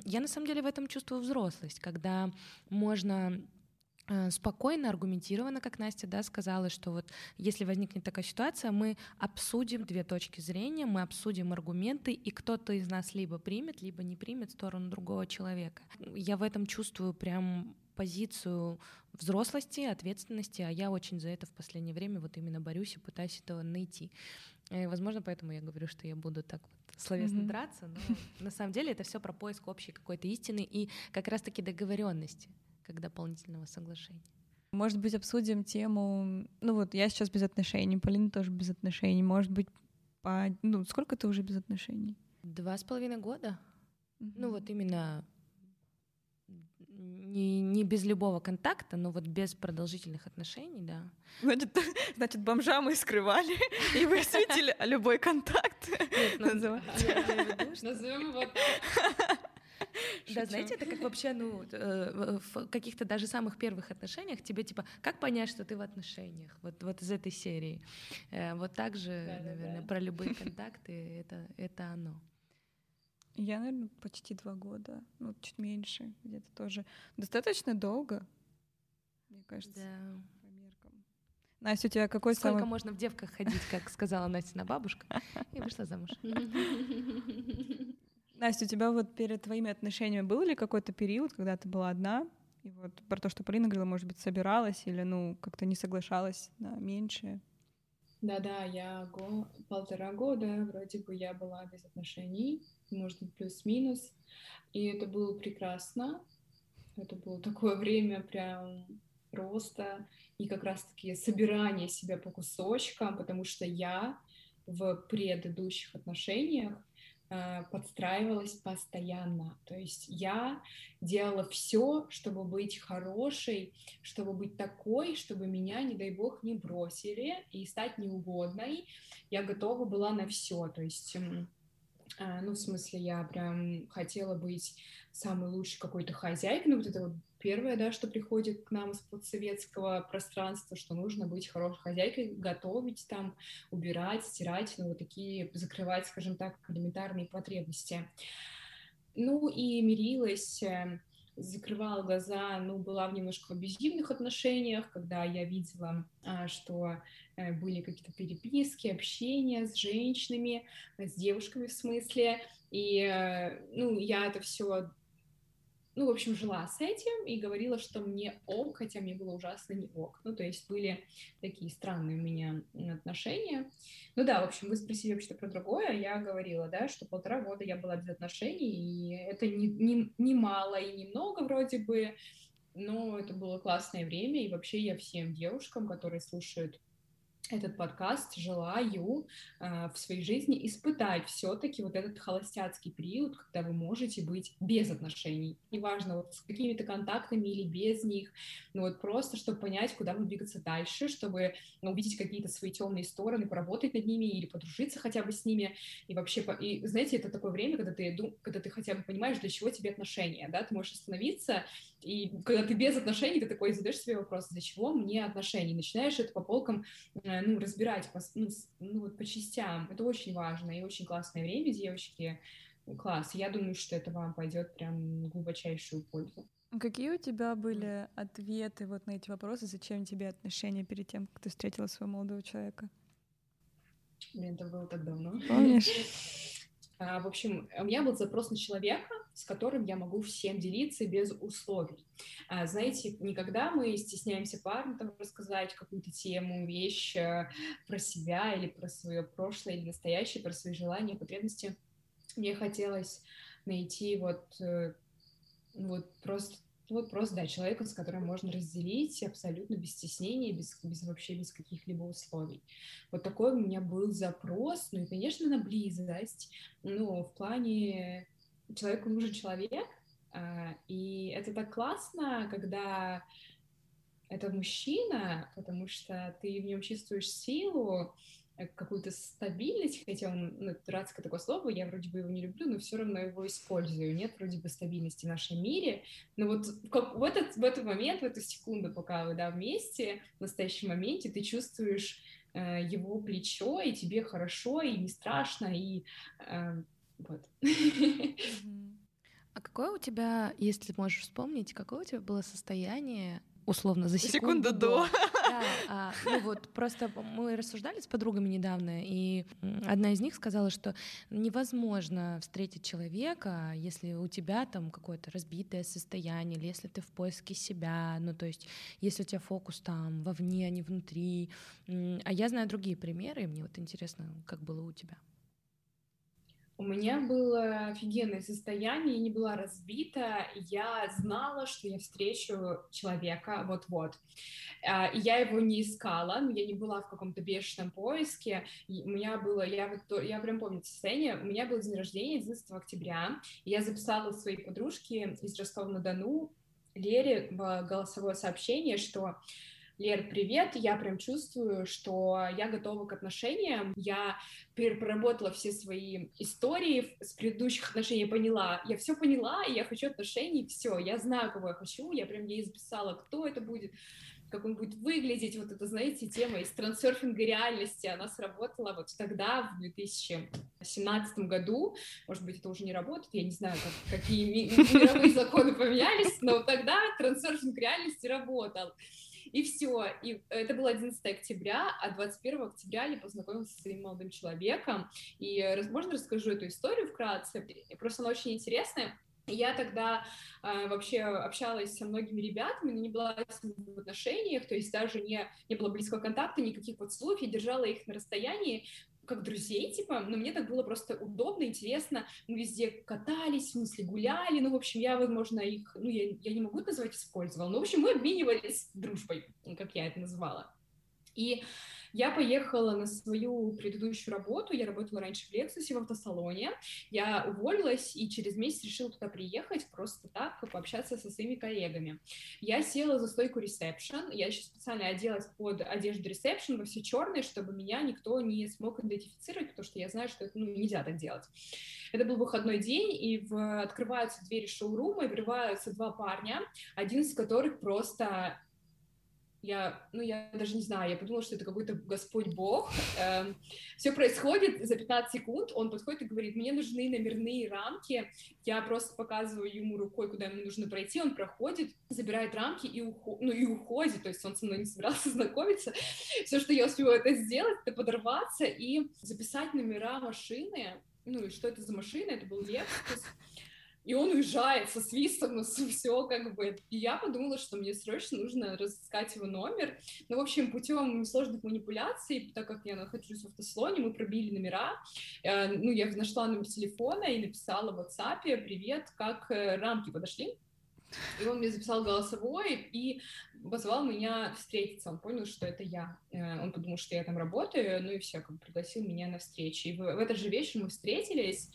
я на самом деле в этом чувствую взрослость, когда можно э, спокойно, аргументированно, как Настя да, сказала, что вот если возникнет такая ситуация, мы обсудим две точки зрения, мы обсудим аргументы, и кто-то из нас либо примет, либо не примет сторону другого человека. Я в этом чувствую прям позицию взрослости, ответственности, а я очень за это в последнее время вот именно борюсь и пытаюсь этого найти. И, возможно, поэтому я говорю, что я буду так вот словесно mm-hmm. драться, но [laughs] на самом деле это все про поиск общей какой-то истины и как раз-таки договоренности, как дополнительного соглашения. Может быть, обсудим тему. Ну вот, я сейчас без отношений, Полина тоже без отношений. Может быть, по... ну сколько ты уже без отношений? Два с половиной года. Mm-hmm. Ну вот именно не, не без любого контакта, но вот без продолжительных отношений, да. Значит, значит бомжа мы скрывали и высветили [laughs] любой контакт. Ну, Назовем его [laughs] Да, знаете, это как вообще, ну, э, в каких-то даже самых первых отношениях тебе, типа, как понять, что ты в отношениях? Вот, вот из этой серии. Э, вот так же, наверное, про любые [laughs] контакты, это, это оно. Я, наверное, почти два года, ну, чуть меньше, где-то тоже. Достаточно долго, мне кажется, да. по меркам. Настя, у тебя какой Сколько самый... можно в девках ходить, как сказала Настя на бабушка, и вышла замуж. [laughs] Настя, у тебя вот перед твоими отношениями был ли какой-то период, когда ты была одна, и вот про то, что Полина говорила, может быть, собиралась или, ну, как-то не соглашалась на меньшее? Да-да, я го... полтора года вроде бы я была без отношений, может быть, плюс-минус. И это было прекрасно. Это было такое [laughs] время прям роста и как раз-таки собирания себя по кусочкам, потому что я в предыдущих отношениях подстраивалась постоянно. То есть я делала все, чтобы быть хорошей, чтобы быть такой, чтобы меня, не дай бог, не бросили и стать неугодной. Я готова была на все. То есть А, ну, в смысле, я прям хотела быть самой лучшей какой-то хозяйкой, ну, вот это вот первое, да, что приходит к нам из подсоветского пространства, что нужно быть хорошей хозяйкой, готовить там, убирать, стирать, ну, вот такие, закрывать, скажем так, элементарные потребности. Ну, и мирилась э, закрывала глаза, ну, была в немножко абьюзивных отношениях, когда я видела, а, что э, были какие-то переписки, общения с женщинами, с девушками в смысле, и, э, ну, я это все ну, в общем, жила с этим и говорила, что мне ок, хотя мне было ужасно не ок. Ну, то есть были такие странные у меня отношения. Ну да, в общем, вы спросили вообще про другое. Я говорила, да, что полтора года я была без отношений, и это не, не, не мало и немного вроде бы, но это было классное время, и вообще я всем девушкам, которые слушают этот подкаст желаю э, в своей жизни испытать все-таки вот этот холостяцкий период, когда вы можете быть без отношений. Неважно, вот с какими-то контактами или без них, но вот просто, чтобы понять, куда вам двигаться дальше, чтобы ну, увидеть какие-то свои темные стороны, поработать над ними или подружиться хотя бы с ними. И вообще, и знаете, это такое время, когда ты, когда ты хотя бы понимаешь, для чего тебе отношения, да, ты можешь остановиться, и когда ты без отношений, ты такой задаешь себе вопрос, для чего мне отношения, начинаешь это по полкам э, ну, разбирать по, ну, ну, вот по частям. Это очень важно и очень классное время, девочки. Класс. Я думаю, что это вам пойдет прям глубочайшую пользу. Какие у тебя были ответы вот на эти вопросы? Зачем тебе отношения перед тем, как ты встретила своего молодого человека? Блин, это было так давно. Помнишь? [laughs] А, в общем, у меня был запрос на человека, с которым я могу всем делиться без условий. А, знаете, никогда мы стесняемся парню там рассказать какую-то тему, вещь э, про себя или про свое прошлое или настоящее, про свои желания, потребности. Мне хотелось найти вот, э, вот просто вот просто, да, человека, с которым можно разделить абсолютно без стеснения, без, без вообще без каких-либо условий. Вот такой у меня был запрос, ну и, конечно, на близость, ну, в плане человеку нужен человек, а, и это так классно, когда это мужчина, потому что ты в нем чувствуешь силу, Э, какую-то стабильность, хотя он, ну, дурацкое такое слово, я вроде бы его не люблю, но все равно его использую. Нет вроде бы стабильности в нашем мире, но вот как, в, этот, в этот момент, в эту секунду, пока вы, да, вместе, в настоящем моменте, ты чувствуешь э, его плечо, и тебе хорошо, и не страшно, и э, вот. А какое у тебя, если можешь вспомнить, какое у тебя было состояние условно за секунду, секунду до. Да, а, ну вот просто мы рассуждали с подругами недавно, и одна из них сказала, что невозможно встретить человека, если у тебя там какое-то разбитое состояние, или если ты в поиске себя, ну то есть если у тебя фокус там вовне, а не внутри. А я знаю другие примеры, и мне вот интересно, как было у тебя. У меня было офигенное состояние, я не была разбита, я знала, что я встречу человека вот-вот. А, я его не искала, но я не была в каком-то бешеном поиске. У меня было, я, вот, я прям помню состояние, у меня был день рождения 11 октября, я записала своей подружке из Ростова-на-Дону Лере голосовое сообщение, что Лер, привет, я прям чувствую, что я готова к отношениям, я проработала все свои истории с предыдущих отношений, поняла, я все поняла, и я хочу отношений, все, я знаю, кого я хочу, я прям ей записала, кто это будет, как он будет выглядеть, вот это, знаете, тема из трансерфинга реальности, она сработала вот тогда, в 2017 году, может быть, это уже не работает, я не знаю, как, какие мировые законы поменялись, но тогда трансерфинг реальности работал. И все. И это было 11 октября, а 21 октября я познакомилась со своим молодым человеком. И, можно, расскажу эту историю вкратце? Просто она очень интересная. Я тогда э, вообще общалась со многими ребятами, но не была с ними в отношениях, то есть даже не, не было близкого контакта, никаких поцелуев, я держала их на расстоянии, как друзей, типа, но мне так было просто удобно, интересно, мы везде катались, в смысле гуляли, ну, в общем, я, возможно, их, ну, я, я не могу это назвать использовала, но, в общем, мы обменивались дружбой, как я это называла. И Я поехала на свою предыдущую работу, я работала раньше в Лексусе в автосалоне, я уволилась и через месяц решила туда приехать просто так, пообщаться со своими коллегами. Я села за стойку ресепшн, я еще специально оделась под одежду ресепшн во все черное, чтобы меня никто не смог идентифицировать, потому что я знаю, что это ну, нельзя так делать. Это был выходной день, и в... открываются двери шоурума, и врываются два парня, один из которых просто я, ну, я даже не знаю, я подумала, что это какой-то Господь Бог. Эм, все происходит за 15 секунд, он подходит и говорит, мне нужны номерные рамки, я просто показываю ему рукой, куда ему нужно пройти, он проходит, забирает рамки и, ухо... ну, и уходит, то есть он со мной не собирался [laughs] знакомиться. Все, что я успела это сделать, это подорваться и записать номера машины, ну, и что это за машина, это был Lexus, и он уезжает со свистом, ну, все как бы. И я подумала, что мне срочно нужно разыскать его номер. Ну, в общем, путем сложных манипуляций, так как я нахожусь в автослоне, мы пробили номера. Э, ну, я нашла номер телефона и написала в WhatsApp «Привет, как э, рамки подошли?» И он мне записал голосовой и позвал меня встретиться. Он понял, что это я. Э, он подумал, что я там работаю, ну и все, как бы пригласил меня на встречу. И в этот же вечер мы встретились.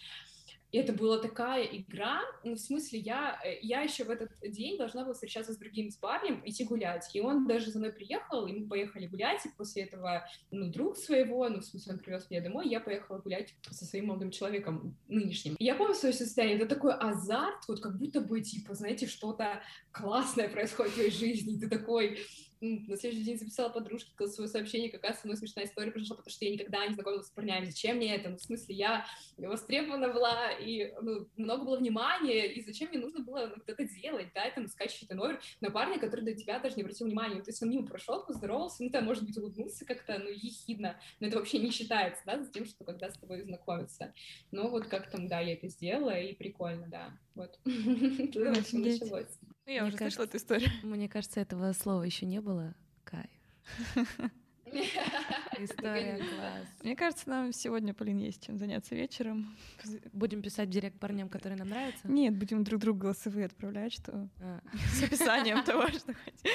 И это была такая игра, ну, в смысле, я, э, я еще в этот день должна была встречаться с другим с парнем, идти гулять. И он даже за мной приехал, и мы поехали гулять, и после этого, ну, друг своего, ну, в смысле, он привез меня домой, я поехала гулять со своим молодым человеком нынешним. И я помню свое состояние, это такой азарт, вот как будто бы, типа, знаете, что-то классное происходит в твоей жизни, ты такой, на следующий день записала подружке свое сообщение, какая со мной смешная история произошла, потому что я никогда не знакомилась с парнями. Зачем мне это? Ну, в смысле, я востребована была, и ну, много было внимания, и зачем мне нужно было вот это делать, да, там, искать чей-то номер на парня, который до тебя даже не обратил внимания. То есть он мимо прошел, поздоровался, ну, там, может быть, улыбнулся как-то, ну, ехидно, но это вообще не считается, да, за тем, что когда с тобой знакомиться. Но вот как там, да, я это сделала, и прикольно, да, вот. [laughs] началось. Ну, я мне уже кажется, слышала эту историю. [laughs] Мне кажется, этого слова еще не было. Кайф. [laughs] История класс. Мне кажется, нам сегодня, Полин, есть чем заняться вечером. Будем писать в директ парням, которые нам нравятся? Нет, будем друг другу голосовые отправлять, что а. с описанием того, что хотим.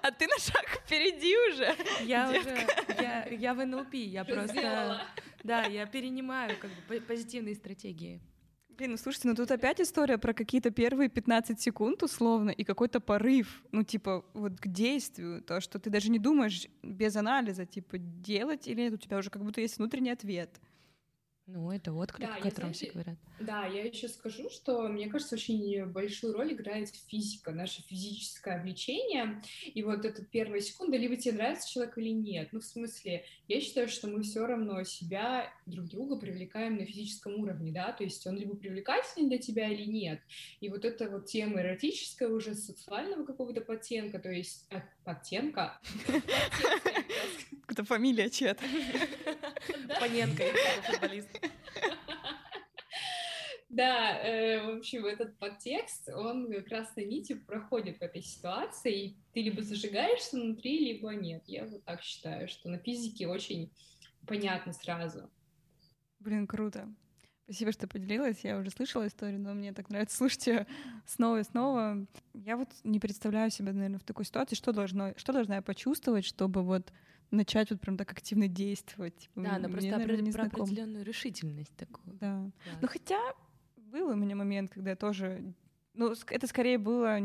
А ты на шаг впереди уже. Я уже, я, я в НЛП, я просто, да, я перенимаю как бы позитивные стратегии. Блин, ну слушайте, ну тут опять история про какие-то первые 15 секунд условно и какой-то порыв, ну типа вот к действию, то, что ты даже не думаешь без анализа, типа делать или нет, у тебя уже как будто есть внутренний ответ. Ну, это отклик, да, о котором все говорят. Да, я еще скажу, что, мне кажется, очень большую роль играет физика, наше физическое влечение. И вот эта первая секунда, либо тебе нравится человек или нет. Ну, в смысле, я считаю, что мы все равно себя друг друга привлекаем на физическом уровне, да, то есть он либо привлекательный для тебя или нет. И вот эта вот тема эротическая уже сексуального какого-то подтенка, то есть а, подтенка. [laughs] Это фамилия чья-то. Паненко, футболист. Да, э, в общем, этот подтекст, он красной нитью проходит в этой ситуации, и ты либо зажигаешься внутри, либо нет. Я вот так считаю, что на физике очень понятно сразу. Блин, круто. Спасибо, что поделилась. Я уже слышала историю, но мне так нравится слушать ее снова и снова. Я вот не представляю себя, наверное, в такой ситуации, что, должно, что должна я почувствовать, чтобы вот начать вот прям так активно действовать. Типа, да, она просто наверное, не про определенную решительность такую. Да. да. Ну хотя был у меня момент, когда я тоже... Ну, это скорее было,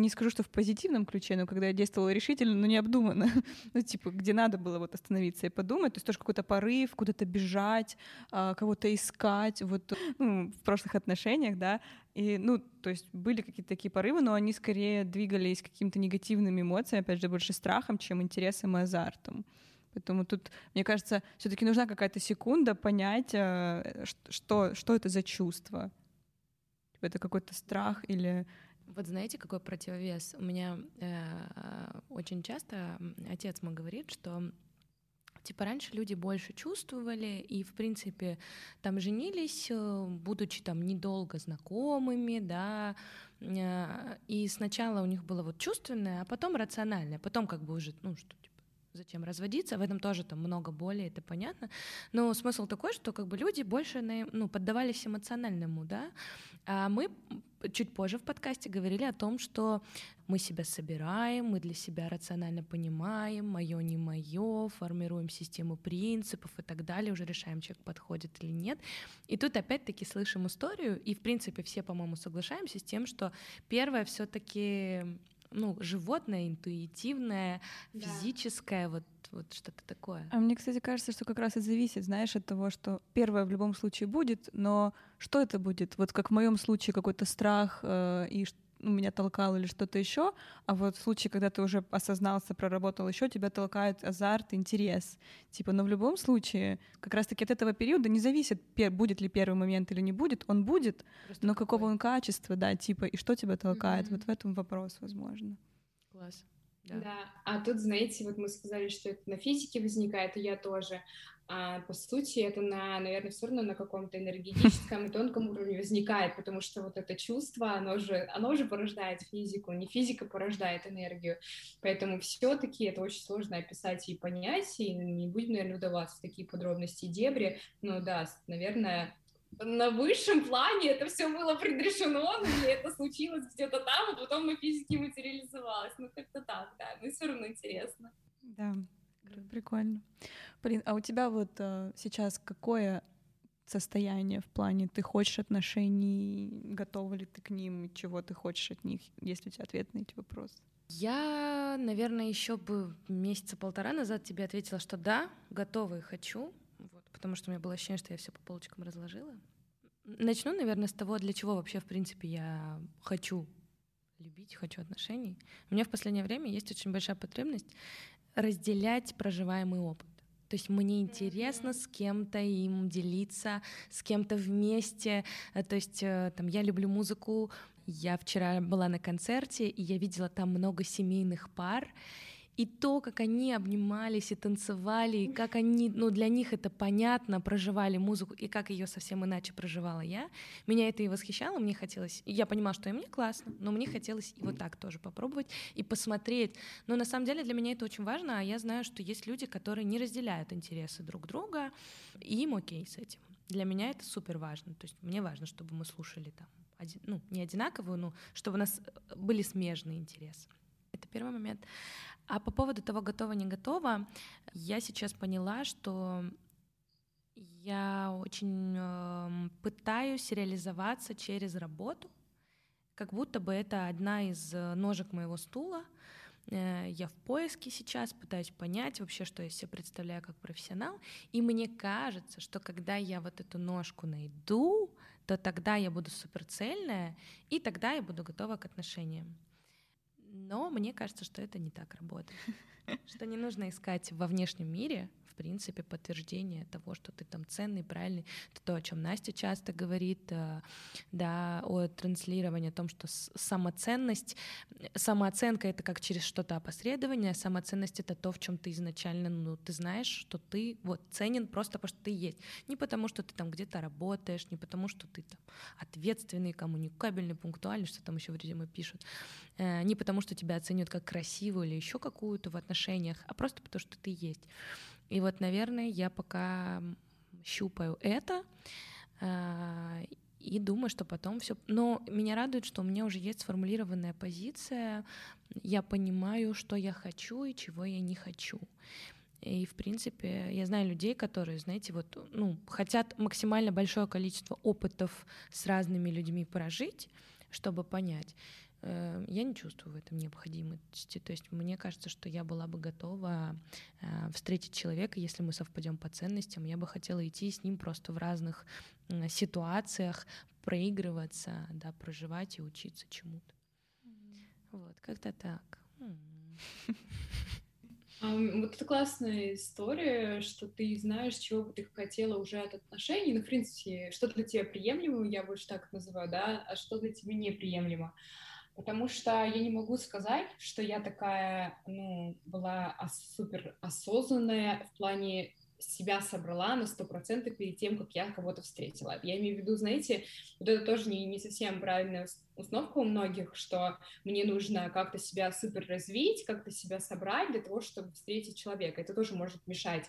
не скажу, что в позитивном ключе, но когда я действовала решительно, но необдуманно. [laughs] ну, типа, где надо было вот остановиться и подумать. То есть тоже какой-то порыв, куда-то бежать, а, кого-то искать. Вот ну, в прошлых отношениях, да. И, ну, то есть были какие-то такие порывы, но они скорее двигались какими-то негативными эмоциями, опять же, больше страхом, чем интересом и азартом. Поэтому тут, мне кажется, все-таки нужна какая-то секунда понять, э, что, что это за чувство. Типа, это какой-то страх или... Вот знаете, какой противовес? У меня э, очень часто отец мой говорит, что типа раньше люди больше чувствовали и, в принципе, там женились, э, будучи там недолго знакомыми, да, э, и сначала у них было вот чувственное, а потом рациональное, потом как бы уже, ну, что, типа, зачем разводиться, в этом тоже там много боли, это понятно, но смысл такой, что как бы люди больше ну, поддавались эмоциональному, да, а мы чуть позже в подкасте говорили о том, что мы себя собираем, мы для себя рационально понимаем, мое не мое, формируем систему принципов и так далее, уже решаем, человек подходит или нет. И тут опять-таки слышим историю, и в принципе все, по-моему, соглашаемся с тем, что первое все-таки ну, животное, интуитивное, да. физическое, вот, вот что-то такое. А мне, кстати, кажется, что как раз и зависит, знаешь, от того, что первое в любом случае будет, но что это будет? Вот как в моем случае какой-то страх э, и меня толкал или что-то еще, а вот в случае, когда ты уже осознался, проработал еще, тебя толкает азарт, интерес. Типа, но в любом случае, как раз-таки от этого периода не зависит, будет ли первый момент или не будет, он будет, Просто но какого он качества, да, типа, и что тебя толкает, mm-hmm. вот в этом вопрос, возможно. Класс. Да. да. А тут, знаете, вот мы сказали, что это на физике возникает, и я тоже. А по сути, это на, наверное, все равно на каком-то энергетическом и тонком уровне возникает, потому что вот это чувство, оно же, оно же порождает физику, не физика порождает энергию. Поэтому все-таки это очень сложно описать и понять, и не будем, наверное, вдаваться в такие подробности и дебри. Но да, наверное, на высшем плане это все было предрешено, но это случилось где-то там, а потом на физике материализовалось. Ну, как-то так, да, но все равно интересно. Да, прикольно. Полин, а у тебя вот а, сейчас какое состояние в плане ты хочешь отношений, готова ли ты к ним, чего ты хочешь от них, есть ли у тебя ответ на эти вопросы? Я, наверное, еще бы месяца полтора назад тебе ответила, что да, готова и хочу потому что у меня было ощущение, что я все по полочкам разложила. Начну, наверное, с того, для чего вообще, в принципе, я хочу любить, хочу отношений. У меня в последнее время есть очень большая потребность разделять проживаемый опыт. То есть мне интересно с кем-то им делиться, с кем-то вместе. Э, то есть э, там я люблю музыку. Я вчера была на концерте, и я видела там много семейных пар. И то, как они обнимались и танцевали, и как они, ну, для них это понятно, проживали музыку, и как ее совсем иначе проживала я, меня это и восхищало, мне хотелось, я понимала, что и мне классно, но мне хотелось и вот так тоже попробовать и посмотреть. Но на самом деле для меня это очень важно, а я знаю, что есть люди, которые не разделяют интересы друг друга, и им окей с этим. Для меня это супер важно, то есть мне важно, чтобы мы слушали там, ну, не одинаковую, но чтобы у нас были смежные интересы. Это первый момент. А по поводу того, готова, не готова, я сейчас поняла, что я очень э, пытаюсь реализоваться через работу, как будто бы это одна из э, ножек моего стула. Э, я в поиске сейчас, пытаюсь понять вообще, что я себе представляю как профессионал. И мне кажется, что когда я вот эту ножку найду, то тогда я буду суперцельная, и тогда я буду готова к отношениям. Но мне кажется, что это не так работает. [laughs] Что не нужно искать во внешнем мире в принципе, подтверждение того, что ты там ценный, правильный. Это то, о чем Настя часто говорит, э, да, о транслировании, о том, что самоценность, самооценка — это как через что-то опосредование, а самоценность — это то, в чем ты изначально, ну, ты знаешь, что ты вот ценен просто потому, что ты есть. Не потому, что ты там где-то работаешь, не потому, что ты там ответственный, коммуникабельный, пунктуальный, что там еще в резюме пишут, э, не потому, что тебя оценивают как красивую или еще какую-то в отношениях, а просто потому, что ты есть. И вот, наверное, я пока щупаю это а, и думаю, что потом все. Но меня радует, что у меня уже есть сформулированная позиция. Я понимаю, что я хочу и чего я не хочу. И, в принципе, я знаю людей, которые, знаете, вот, ну, хотят максимально большое количество опытов с разными людьми прожить, чтобы понять. Э, я не чувствую в этом необходимости. То есть мне кажется, что я была бы готова э, встретить человека, если мы совпадем по ценностям. Я бы хотела идти с ним просто в разных ситуациях, проигрываться, да, проживать и учиться чему-то. Вот, как-то так. Вот это классная история, что ты знаешь, чего бы ты хотела уже от отношений. Ну, в принципе, что для тебя приемлемо, я больше так называю, да, а что для тебя неприемлемо потому что я не могу сказать, что я такая, ну, была супер осознанная в плане себя собрала на сто процентов перед тем, как я кого-то встретила. Я имею в виду, знаете, вот это тоже не, не совсем правильная установка у многих, что мне нужно как-то себя супер развить, как-то себя собрать для того, чтобы встретить человека. Это тоже может мешать.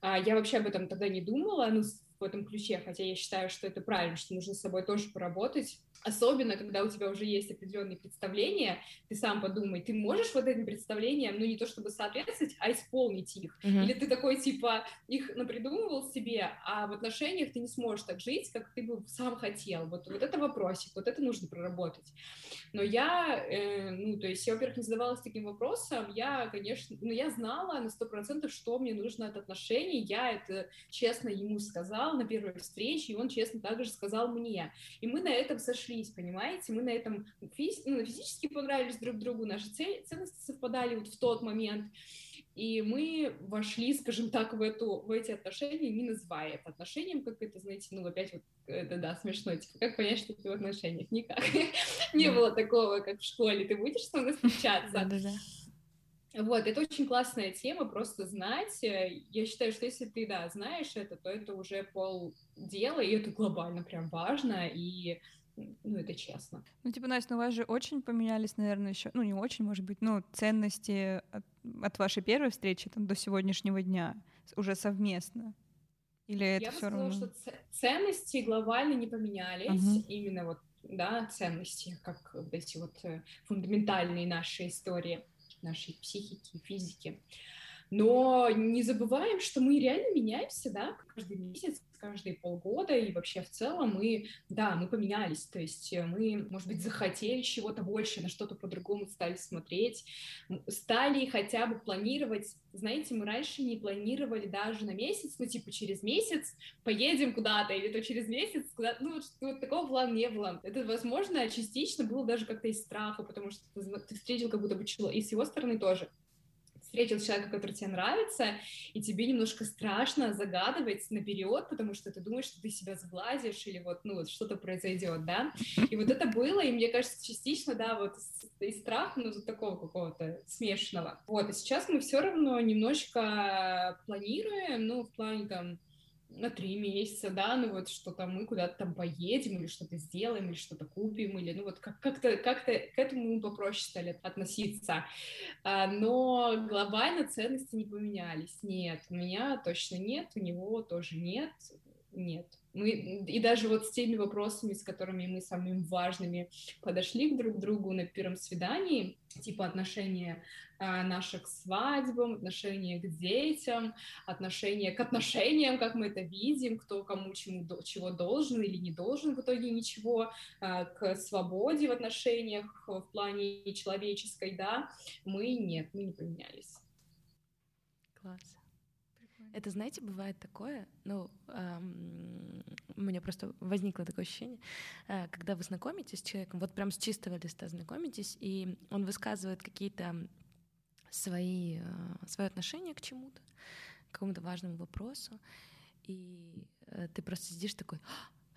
А, я вообще об этом тогда не думала, ну, в этом ключе, хотя я считаю, что это правильно, что нужно с собой тоже поработать, особенно когда у тебя уже есть определенные представления, ты сам подумай, ты можешь вот этим представлениям, ну не то чтобы соответствовать, а исполнить их, mm-hmm. или ты такой типа их напридумывал себе, а в отношениях ты не сможешь так жить, как ты бы сам хотел, вот, вот это вопросик, вот это нужно проработать. Но я, э, ну то есть я, во-первых, не задавалась таким вопросом, я, конечно, ну я знала на сто процентов, что мне нужно от отношений, я это честно ему сказала на первой встрече, и он честно также сказал мне, и мы на этом сошли сошлись, понимаете? Мы на этом физ... ну, физически понравились друг другу, наши ценности совпадали вот в тот момент. И мы вошли, скажем так, в, эту, в эти отношения, не называя это отношением, как это, знаете, ну, опять вот, это, да, смешно, типа, как понять, что ты в отношениях? Никак. [laughs] Не было такого, как в школе, ты будешь со мной встречаться? Вот, это очень классная тема, просто знать. Я считаю, что если ты, да, знаешь это, то это уже пол дела, и это глобально прям важно, и ну, это честно. Ну, типа, Настя, ну, у вас же очень поменялись, наверное, еще, ну, не очень, может быть, ну, ценности от, от вашей первой встречи там, до сегодняшнего дня уже совместно. Или это Я все сказала, равно? что ценности глобально не поменялись, угу. именно вот, да, ценности, как вот эти вот э, фундаментальные наши истории, нашей психики, физики. Но не забываем, что мы реально меняемся, да, каждый месяц, каждые полгода, и вообще в целом мы, да, мы поменялись, то есть э, мы, может быть, захотели чего-то больше, на что-то по-другому стали смотреть, стали хотя бы планировать, знаете, мы раньше не планировали даже на месяц, ну, типа, через месяц поедем куда-то, или то через месяц куда ну, вот, вот такого плана не было. Это, возможно, частично было даже как-то из страха, потому что ты встретил как будто бы человека, и с его стороны тоже встретил человека, который тебе нравится, и тебе немножко страшно загадывать наперед, потому что ты думаешь, что ты себя сглазишь или вот, ну, вот что-то произойдет, да, и вот это было, и мне кажется, частично, да, вот из страха, ну, такого какого-то смешанного. Вот, и сейчас мы все равно немножечко планируем, ну, в плане там, на три месяца, да, ну вот что-то мы куда-то там поедем или что-то сделаем, или что-то купим, или ну вот как- как-то как к этому попроще стали относиться. А, но глобально ценности не поменялись. Нет, у меня точно нет, у него тоже нет, нет. Мы, и даже вот с теми вопросами, с которыми мы самыми важными подошли к друг другу на первом свидании, типа отношения а, наших к свадьбам, отношения к детям, отношения к отношениям, как мы это видим, кто кому чему, чего должен или не должен в итоге ничего, а, к свободе в отношениях в плане человеческой, да, мы нет, мы не поменялись. Класс. Это, знаете, бывает такое, ну, эм, у меня просто возникло такое ощущение, э, когда вы знакомитесь с человеком, вот прям с чистого листа знакомитесь, и он высказывает какие-то свои, э, свое отношение к чему-то, к какому-то важному вопросу, и э, ты просто сидишь такой,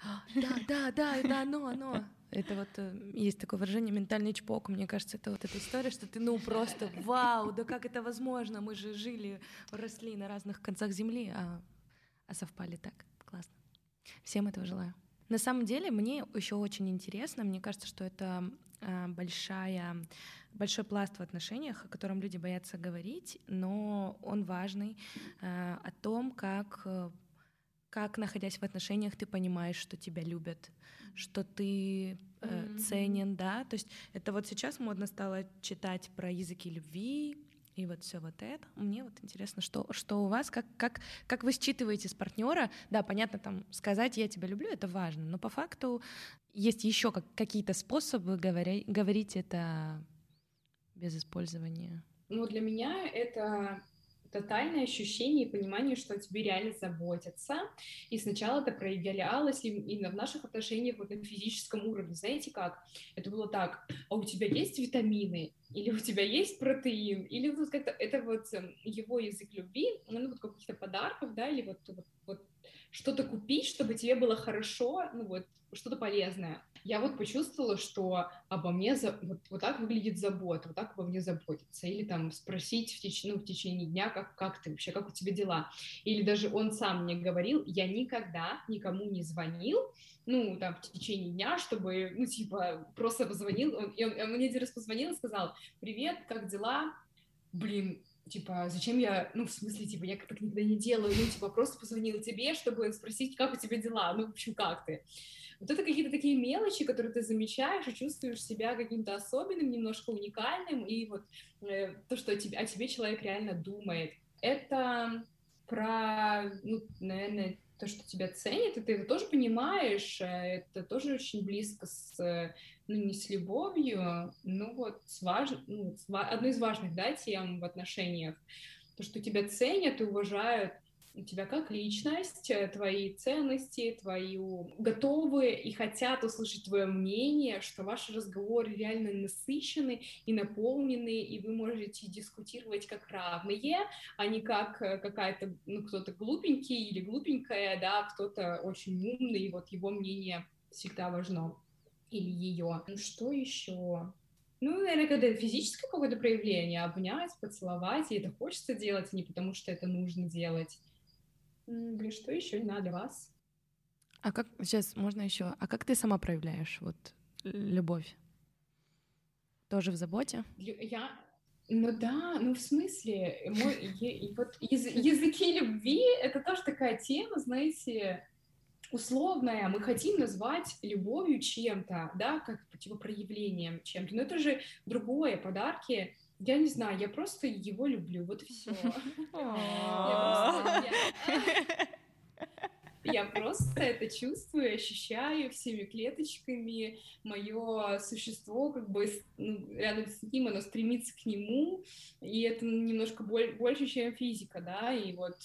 «А, да, да, да, это оно, оно. Это вот э, есть такое выражение ментальный чпок. Мне кажется, это вот эта история, что ты ну просто вау, да как это возможно? Мы же жили, росли на разных концах земли, а, а совпали так. Классно. Всем этого желаю. На самом деле, мне еще очень интересно, мне кажется, что это а, большая, большой пласт в отношениях, о котором люди боятся говорить, но он важный, а, о том, как э, как, находясь в отношениях, ты понимаешь, что тебя любят, что ты э, mm-hmm. ценен, да. То есть это вот сейчас модно стало читать про языки любви и вот все вот это. Мне вот интересно, что, что у вас, как, как, как вы считываете с партнера. Да, понятно, там сказать я тебя люблю, это важно, но по факту есть еще как, какие-то способы говоря, говорить это без использования. Ну, для меня это тотальное ощущение и понимание, что о тебе реально заботятся. И сначала это проявлялось именно в наших отношениях вот на физическом уровне. Знаете как? Это было так, а у тебя есть витамины? Или у тебя есть протеин? Или вот как-то это вот эм, его язык любви, ну вот каких-то подарков, да, или вот, вот, вот что-то купить, чтобы тебе было хорошо, ну вот, что-то полезное. Я вот почувствовала, что обо мне за... вот, вот так выглядит забота, вот так обо мне заботится. Или там спросить в, теч... ну, в течение дня, как, как ты вообще, как у тебя дела. Или даже он сам мне говорил, я никогда никому не звонил, ну, там, в течение дня, чтобы, ну, типа, просто позвонил, он, и он, он мне один раз позвонил и сказал, привет, как дела? Блин, типа, зачем я, ну, в смысле, типа, я так никогда не делаю, ну, типа, просто позвонил тебе, чтобы спросить, как у тебя дела, ну, в общем, как ты. Вот это какие-то такие мелочи, которые ты замечаешь и чувствуешь себя каким-то особенным, немножко уникальным, и вот э, то, что о тебе, о тебе человек реально думает. Это про, ну, наверное, то, что тебя ценят, и ты это тоже понимаешь, э, это тоже очень близко с, ну, не с любовью, но вот с важ... ну, с... одной из важных, да, тем в отношениях, то, что тебя ценят и уважают тебя как личность, э, твои ценности, твою готовы и хотят услышать твое мнение, что ваши разговоры реально насыщены и наполнены, и вы можете дискутировать как равные, а не как э, какая-то, ну, кто-то глупенький или глупенькая, да, кто-то очень умный, и вот его мнение всегда важно, или ее. Ну, что еще? Ну, наверное, когда физическое какое-то проявление, обнять, поцеловать, и это хочется делать, а не потому что это нужно делать. Для что еще надо вас? А как сейчас можно еще? А как ты сама проявляешь вот любовь? Тоже в заботе? Я ну да, ну в смысле, мой, е, вот яз, языки любви это тоже такая тема, знаете, условная. Мы хотим назвать любовью чем-то, да, как типа проявлением чем-то. Но это же другое. Подарки я не знаю, я просто его люблю, вот все. [laughs] Я просто это чувствую, ощущаю всеми клеточками. Мое существо как бы ну, рядом с ним, оно стремится к нему, и это немножко больше, чем физика, да, и вот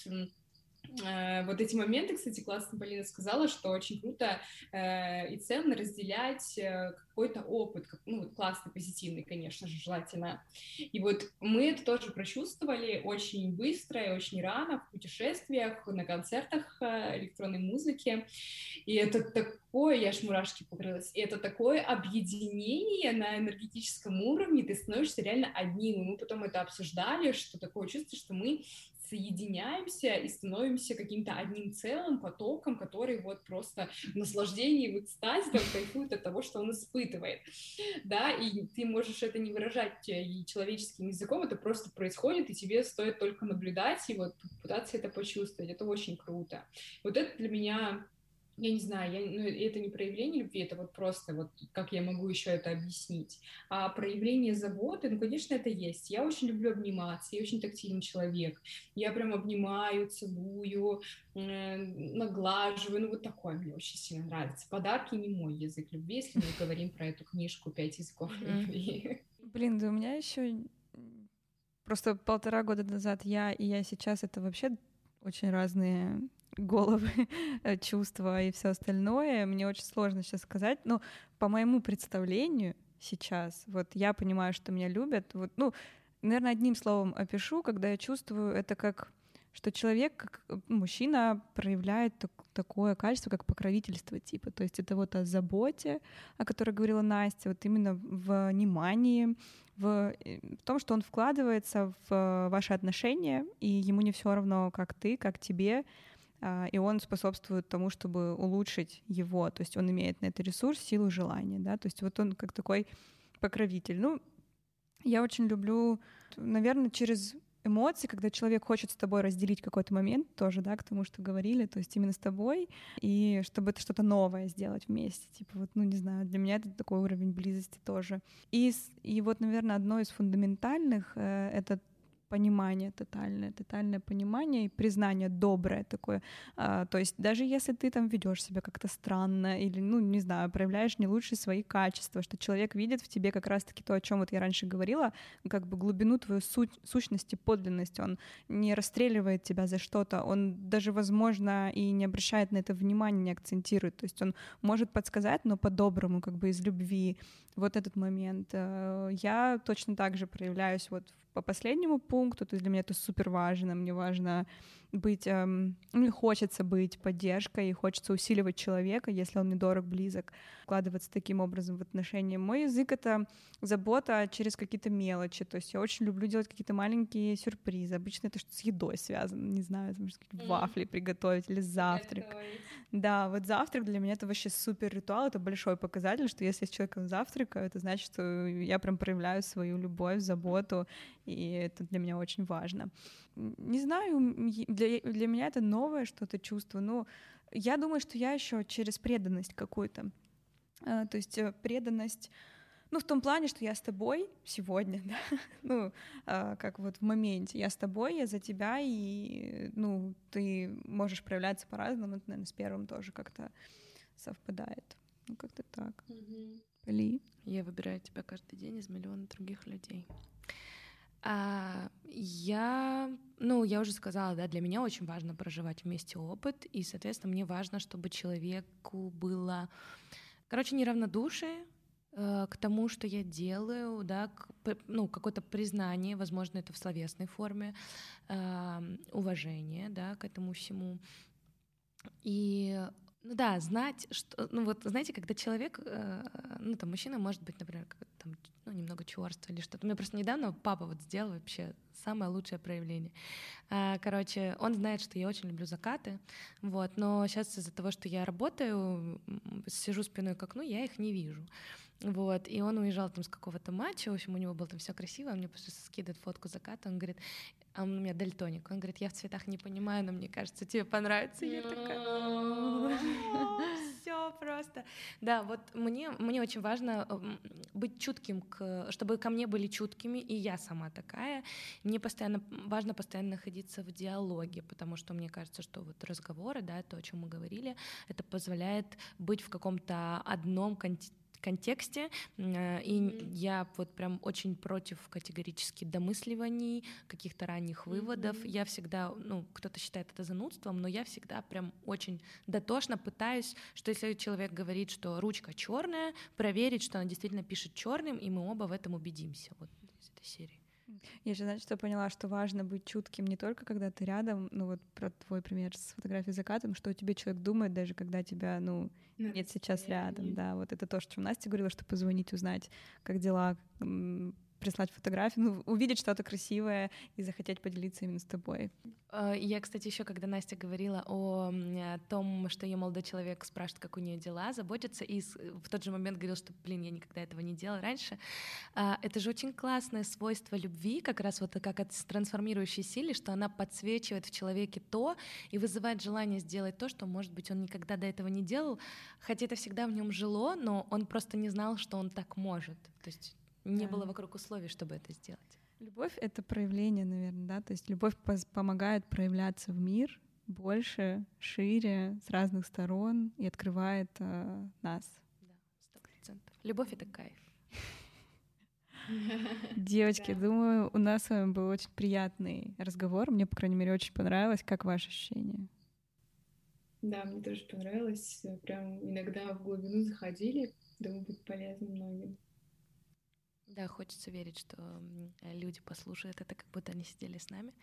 вот эти моменты, кстати, классно Полина сказала, что очень круто э, и ценно разделять э, какой-то опыт, как, ну, вот классный, позитивный, конечно же, желательно. И вот мы это тоже прочувствовали очень быстро и очень рано в путешествиях, на концертах э, электронной музыки. И это такое, я аж мурашки покрылась, и это такое объединение на энергетическом уровне, ты становишься реально одним. И мы потом это обсуждали, что такое чувство, что мы соединяемся и становимся каким-то одним целым потоком, который вот просто в наслаждении, в экстазе там, кайфует от того, что он испытывает, да, и ты можешь это не выражать э, человеческим языком, это просто происходит, и тебе стоит только наблюдать и вот пытаться это почувствовать, это очень круто. Вот это для меня я не знаю, я, ну, это не проявление любви, это вот просто вот как я могу еще это объяснить. А проявление заботы, ну, конечно, это есть. Я очень люблю обниматься, я очень тактильный человек. Я прям обнимаю, целую, э, наглаживаю, ну, вот такое мне очень сильно нравится. Подарки не мой язык любви, если мы говорим про эту книжку «Пять языков любви». Блин, да у меня еще просто полтора года назад я и я сейчас это вообще очень разные головы, [laughs] э, чувства и все остальное. Мне очень сложно сейчас сказать. Но по моему представлению сейчас, вот я понимаю, что меня любят. Вот, ну, наверное, одним словом опишу, когда я чувствую это как что человек, как э, мужчина, проявляет так, такое качество, как покровительство типа. То есть это вот о заботе, о которой говорила Настя, вот именно в внимании, в, э, в том, что он вкладывается в ваши отношения, и ему не все равно, как ты, как тебе, а, и он способствует тому, чтобы улучшить его, то есть он имеет на это ресурс, силу, желание, да, то есть вот он как такой покровитель. Ну, я очень люблю, наверное, через эмоции, когда человек хочет с тобой разделить какой-то момент, тоже, да, к тому, что говорили, то есть именно с тобой, и чтобы это что-то новое сделать вместе, типа вот, ну, не знаю, для меня это такой уровень близости тоже. И, и вот, наверное, одно из фундаментальных э, — это понимание тотальное, тотальное понимание и признание доброе такое. А, то есть даже если ты там ведешь себя как-то странно или, ну, не знаю, проявляешь не лучшие свои качества, что человек видит в тебе как раз-таки то, о чем вот я раньше говорила, как бы глубину твою суть, сущности, подлинность, он не расстреливает тебя за что-то, он даже, возможно, и не обращает на это внимания, не акцентирует, то есть он может подсказать, но по-доброму, как бы из любви, вот этот момент. Э, я точно так же проявляюсь вот по последнему пункту, то есть для меня это супер важно, мне важно быть, эм, мне хочется быть поддержкой, и хочется усиливать человека, если он мне дорог, близок, вкладываться таким образом в отношения. Мой язык — это забота через какие-то мелочи, то есть я очень люблю делать какие-то маленькие сюрпризы. Обычно это что-то с едой связано, не знаю, там, mm. вафли приготовить или завтрак. Да, вот завтрак для меня это вообще супер ритуал, это большой показатель, что если я с человеком завтракаю, это значит, что я прям проявляю свою любовь, заботу, и это для меня очень важно. Не знаю, для, для меня это новое что-то чувство, но я думаю, что я еще через преданность какую-то. А, то есть э, преданность ну, в том плане, что я с тобой сегодня, [laughs] да, ну, а, как вот в моменте, я с тобой, я за тебя, и, ну, ты можешь проявляться по-разному, это, наверное, с первым тоже как-то совпадает. Ну, как-то так. Mm-hmm. Ли? Я выбираю тебя каждый день из миллиона других людей. А, я, ну, я уже сказала, да, для меня очень важно проживать вместе опыт, и, соответственно, мне важно, чтобы человеку было, короче, неравнодушие э, к тому, что я делаю, да, к, ну, какое-то признание, возможно, это в словесной форме, э, уважение, да, к этому всему. И ну да, знать, что, ну вот, знаете, когда человек, э, ну там мужчина может быть, например, там, ну немного черство или что-то. Мне просто недавно папа вот сделал вообще самое лучшее проявление. А, короче, он знает, что я очень люблю закаты, вот, но сейчас из-за того, что я работаю, сижу спиной к окну, я их не вижу. Вот, и он уезжал там с какого-то матча, в общем, у него было там все красиво, он мне просто скидывает фотку заката, он говорит, а он у меня дальтоник. Он говорит, я в цветах не понимаю, но мне кажется, тебе понравится. Я такая, все просто. Да, вот мне, мне очень важно быть чутким, к, чтобы ко мне были чуткими, и я сама такая. Мне постоянно важно постоянно находиться в диалоге, потому что мне кажется, что вот разговоры, да, то, о чем мы говорили, это позволяет быть в каком-то одном контексте контексте, э, и я вот прям очень против категорически домысливаний, каких-то ранних выводов. Mm-hmm. Я всегда, ну, кто-то считает это занудством, но я всегда прям очень дотошно пытаюсь, что если человек говорит, что ручка черная, проверить, что она действительно пишет черным, и мы оба в этом убедимся. Вот из этой серии. Я же, значит, что поняла, что важно быть чутким не только когда ты рядом, ну вот про твой пример с фотографией закатом, что тебе человек думает, даже когда тебя, ну, нет сейчас рядом, да, вот это то, о чем Настя говорила, что позвонить, узнать, как дела, прислать фотографию, ну, увидеть что-то красивое и захотеть поделиться именно с тобой. А, я, кстати, еще когда Настя говорила о том, что ее молодой человек спрашивает, как у нее дела, заботится, и в тот же момент говорил, что, блин, я никогда этого не делала раньше. А, это же очень классное свойство любви, как раз вот как от трансформирующей силы, что она подсвечивает в человеке то и вызывает желание сделать то, что, может быть, он никогда до этого не делал, хотя это всегда в нем жило, но он просто не знал, что он так может. То есть не да. было вокруг условий, чтобы это сделать. Любовь — это проявление, наверное, да? То есть любовь помогает проявляться в мир больше, шире, с разных сторон и открывает э, нас. Да, сто процентов. Любовь — это кайф. [laughs] Девочки, думаю, у нас с вами был очень приятный разговор. Мне, по крайней мере, очень понравилось. Как ваши ощущения? Да, мне тоже понравилось. Прям иногда в глубину заходили. Думаю, будет полезно многим. Да, хочется верить, что люди послушают это, как будто они сидели с нами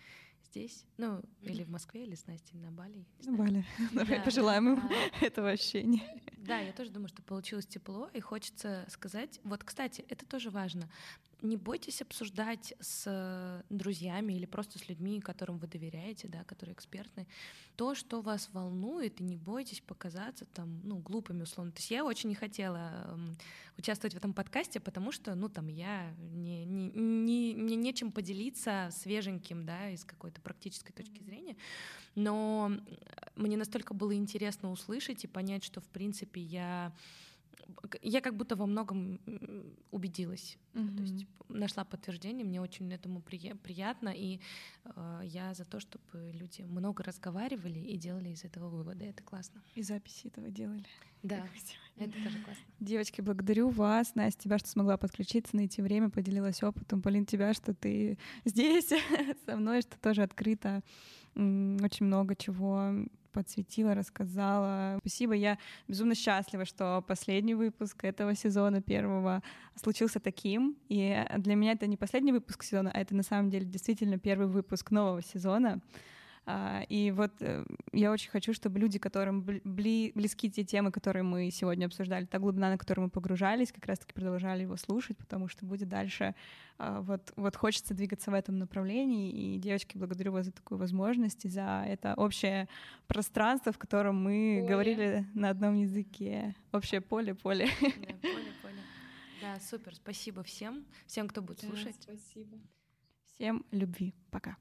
здесь, ну, или в Москве, или с Настей на Бали. На Бали. [laughs] Давай пожелаем им [laughs] этого ощущения. Да, я тоже думаю, что получилось тепло, и хочется сказать, вот, кстати, это тоже важно не бойтесь обсуждать с друзьями или просто с людьми, которым вы доверяете, да, которые экспертны, то, что вас волнует, и не бойтесь показаться там, ну, глупыми условно. То есть я очень не хотела эм, участвовать в этом подкасте, потому что, ну, там, я не, не, не, мне нечем поделиться свеженьким, да, из какой-то практической точки зрения, но мне настолько было интересно услышать и понять, что, в принципе, я я как будто во многом убедилась, mm-hmm. то есть нашла подтверждение, мне очень этому приятно, и э, я за то, чтобы люди много разговаривали и делали из этого выводы, это классно. И записи этого делали. Да, это тоже классно. Девочки, благодарю вас, Настя, тебя, что смогла подключиться, найти время, поделилась опытом, Полин, тебя, что ты здесь [laughs] со мной, что тоже открыто очень много чего подсветила, рассказала. Спасибо, я безумно счастлива, что последний выпуск этого сезона первого случился таким. И для меня это не последний выпуск сезона, а это на самом деле действительно первый выпуск нового сезона. А, и вот э, я очень хочу, чтобы люди, которым бли, близки те темы, которые мы сегодня обсуждали, та глубина, на которую мы погружались, как раз-таки продолжали его слушать, потому что будет дальше а, вот, вот хочется двигаться в этом направлении. И, девочки, благодарю вас за такую возможность и за это общее пространство, в котором мы поле. говорили на одном языке. Общее поле, поле. Да, поле, [laughs] поле. Да, супер. Спасибо всем, всем, кто будет да, слушать. Спасибо. Всем любви. Пока.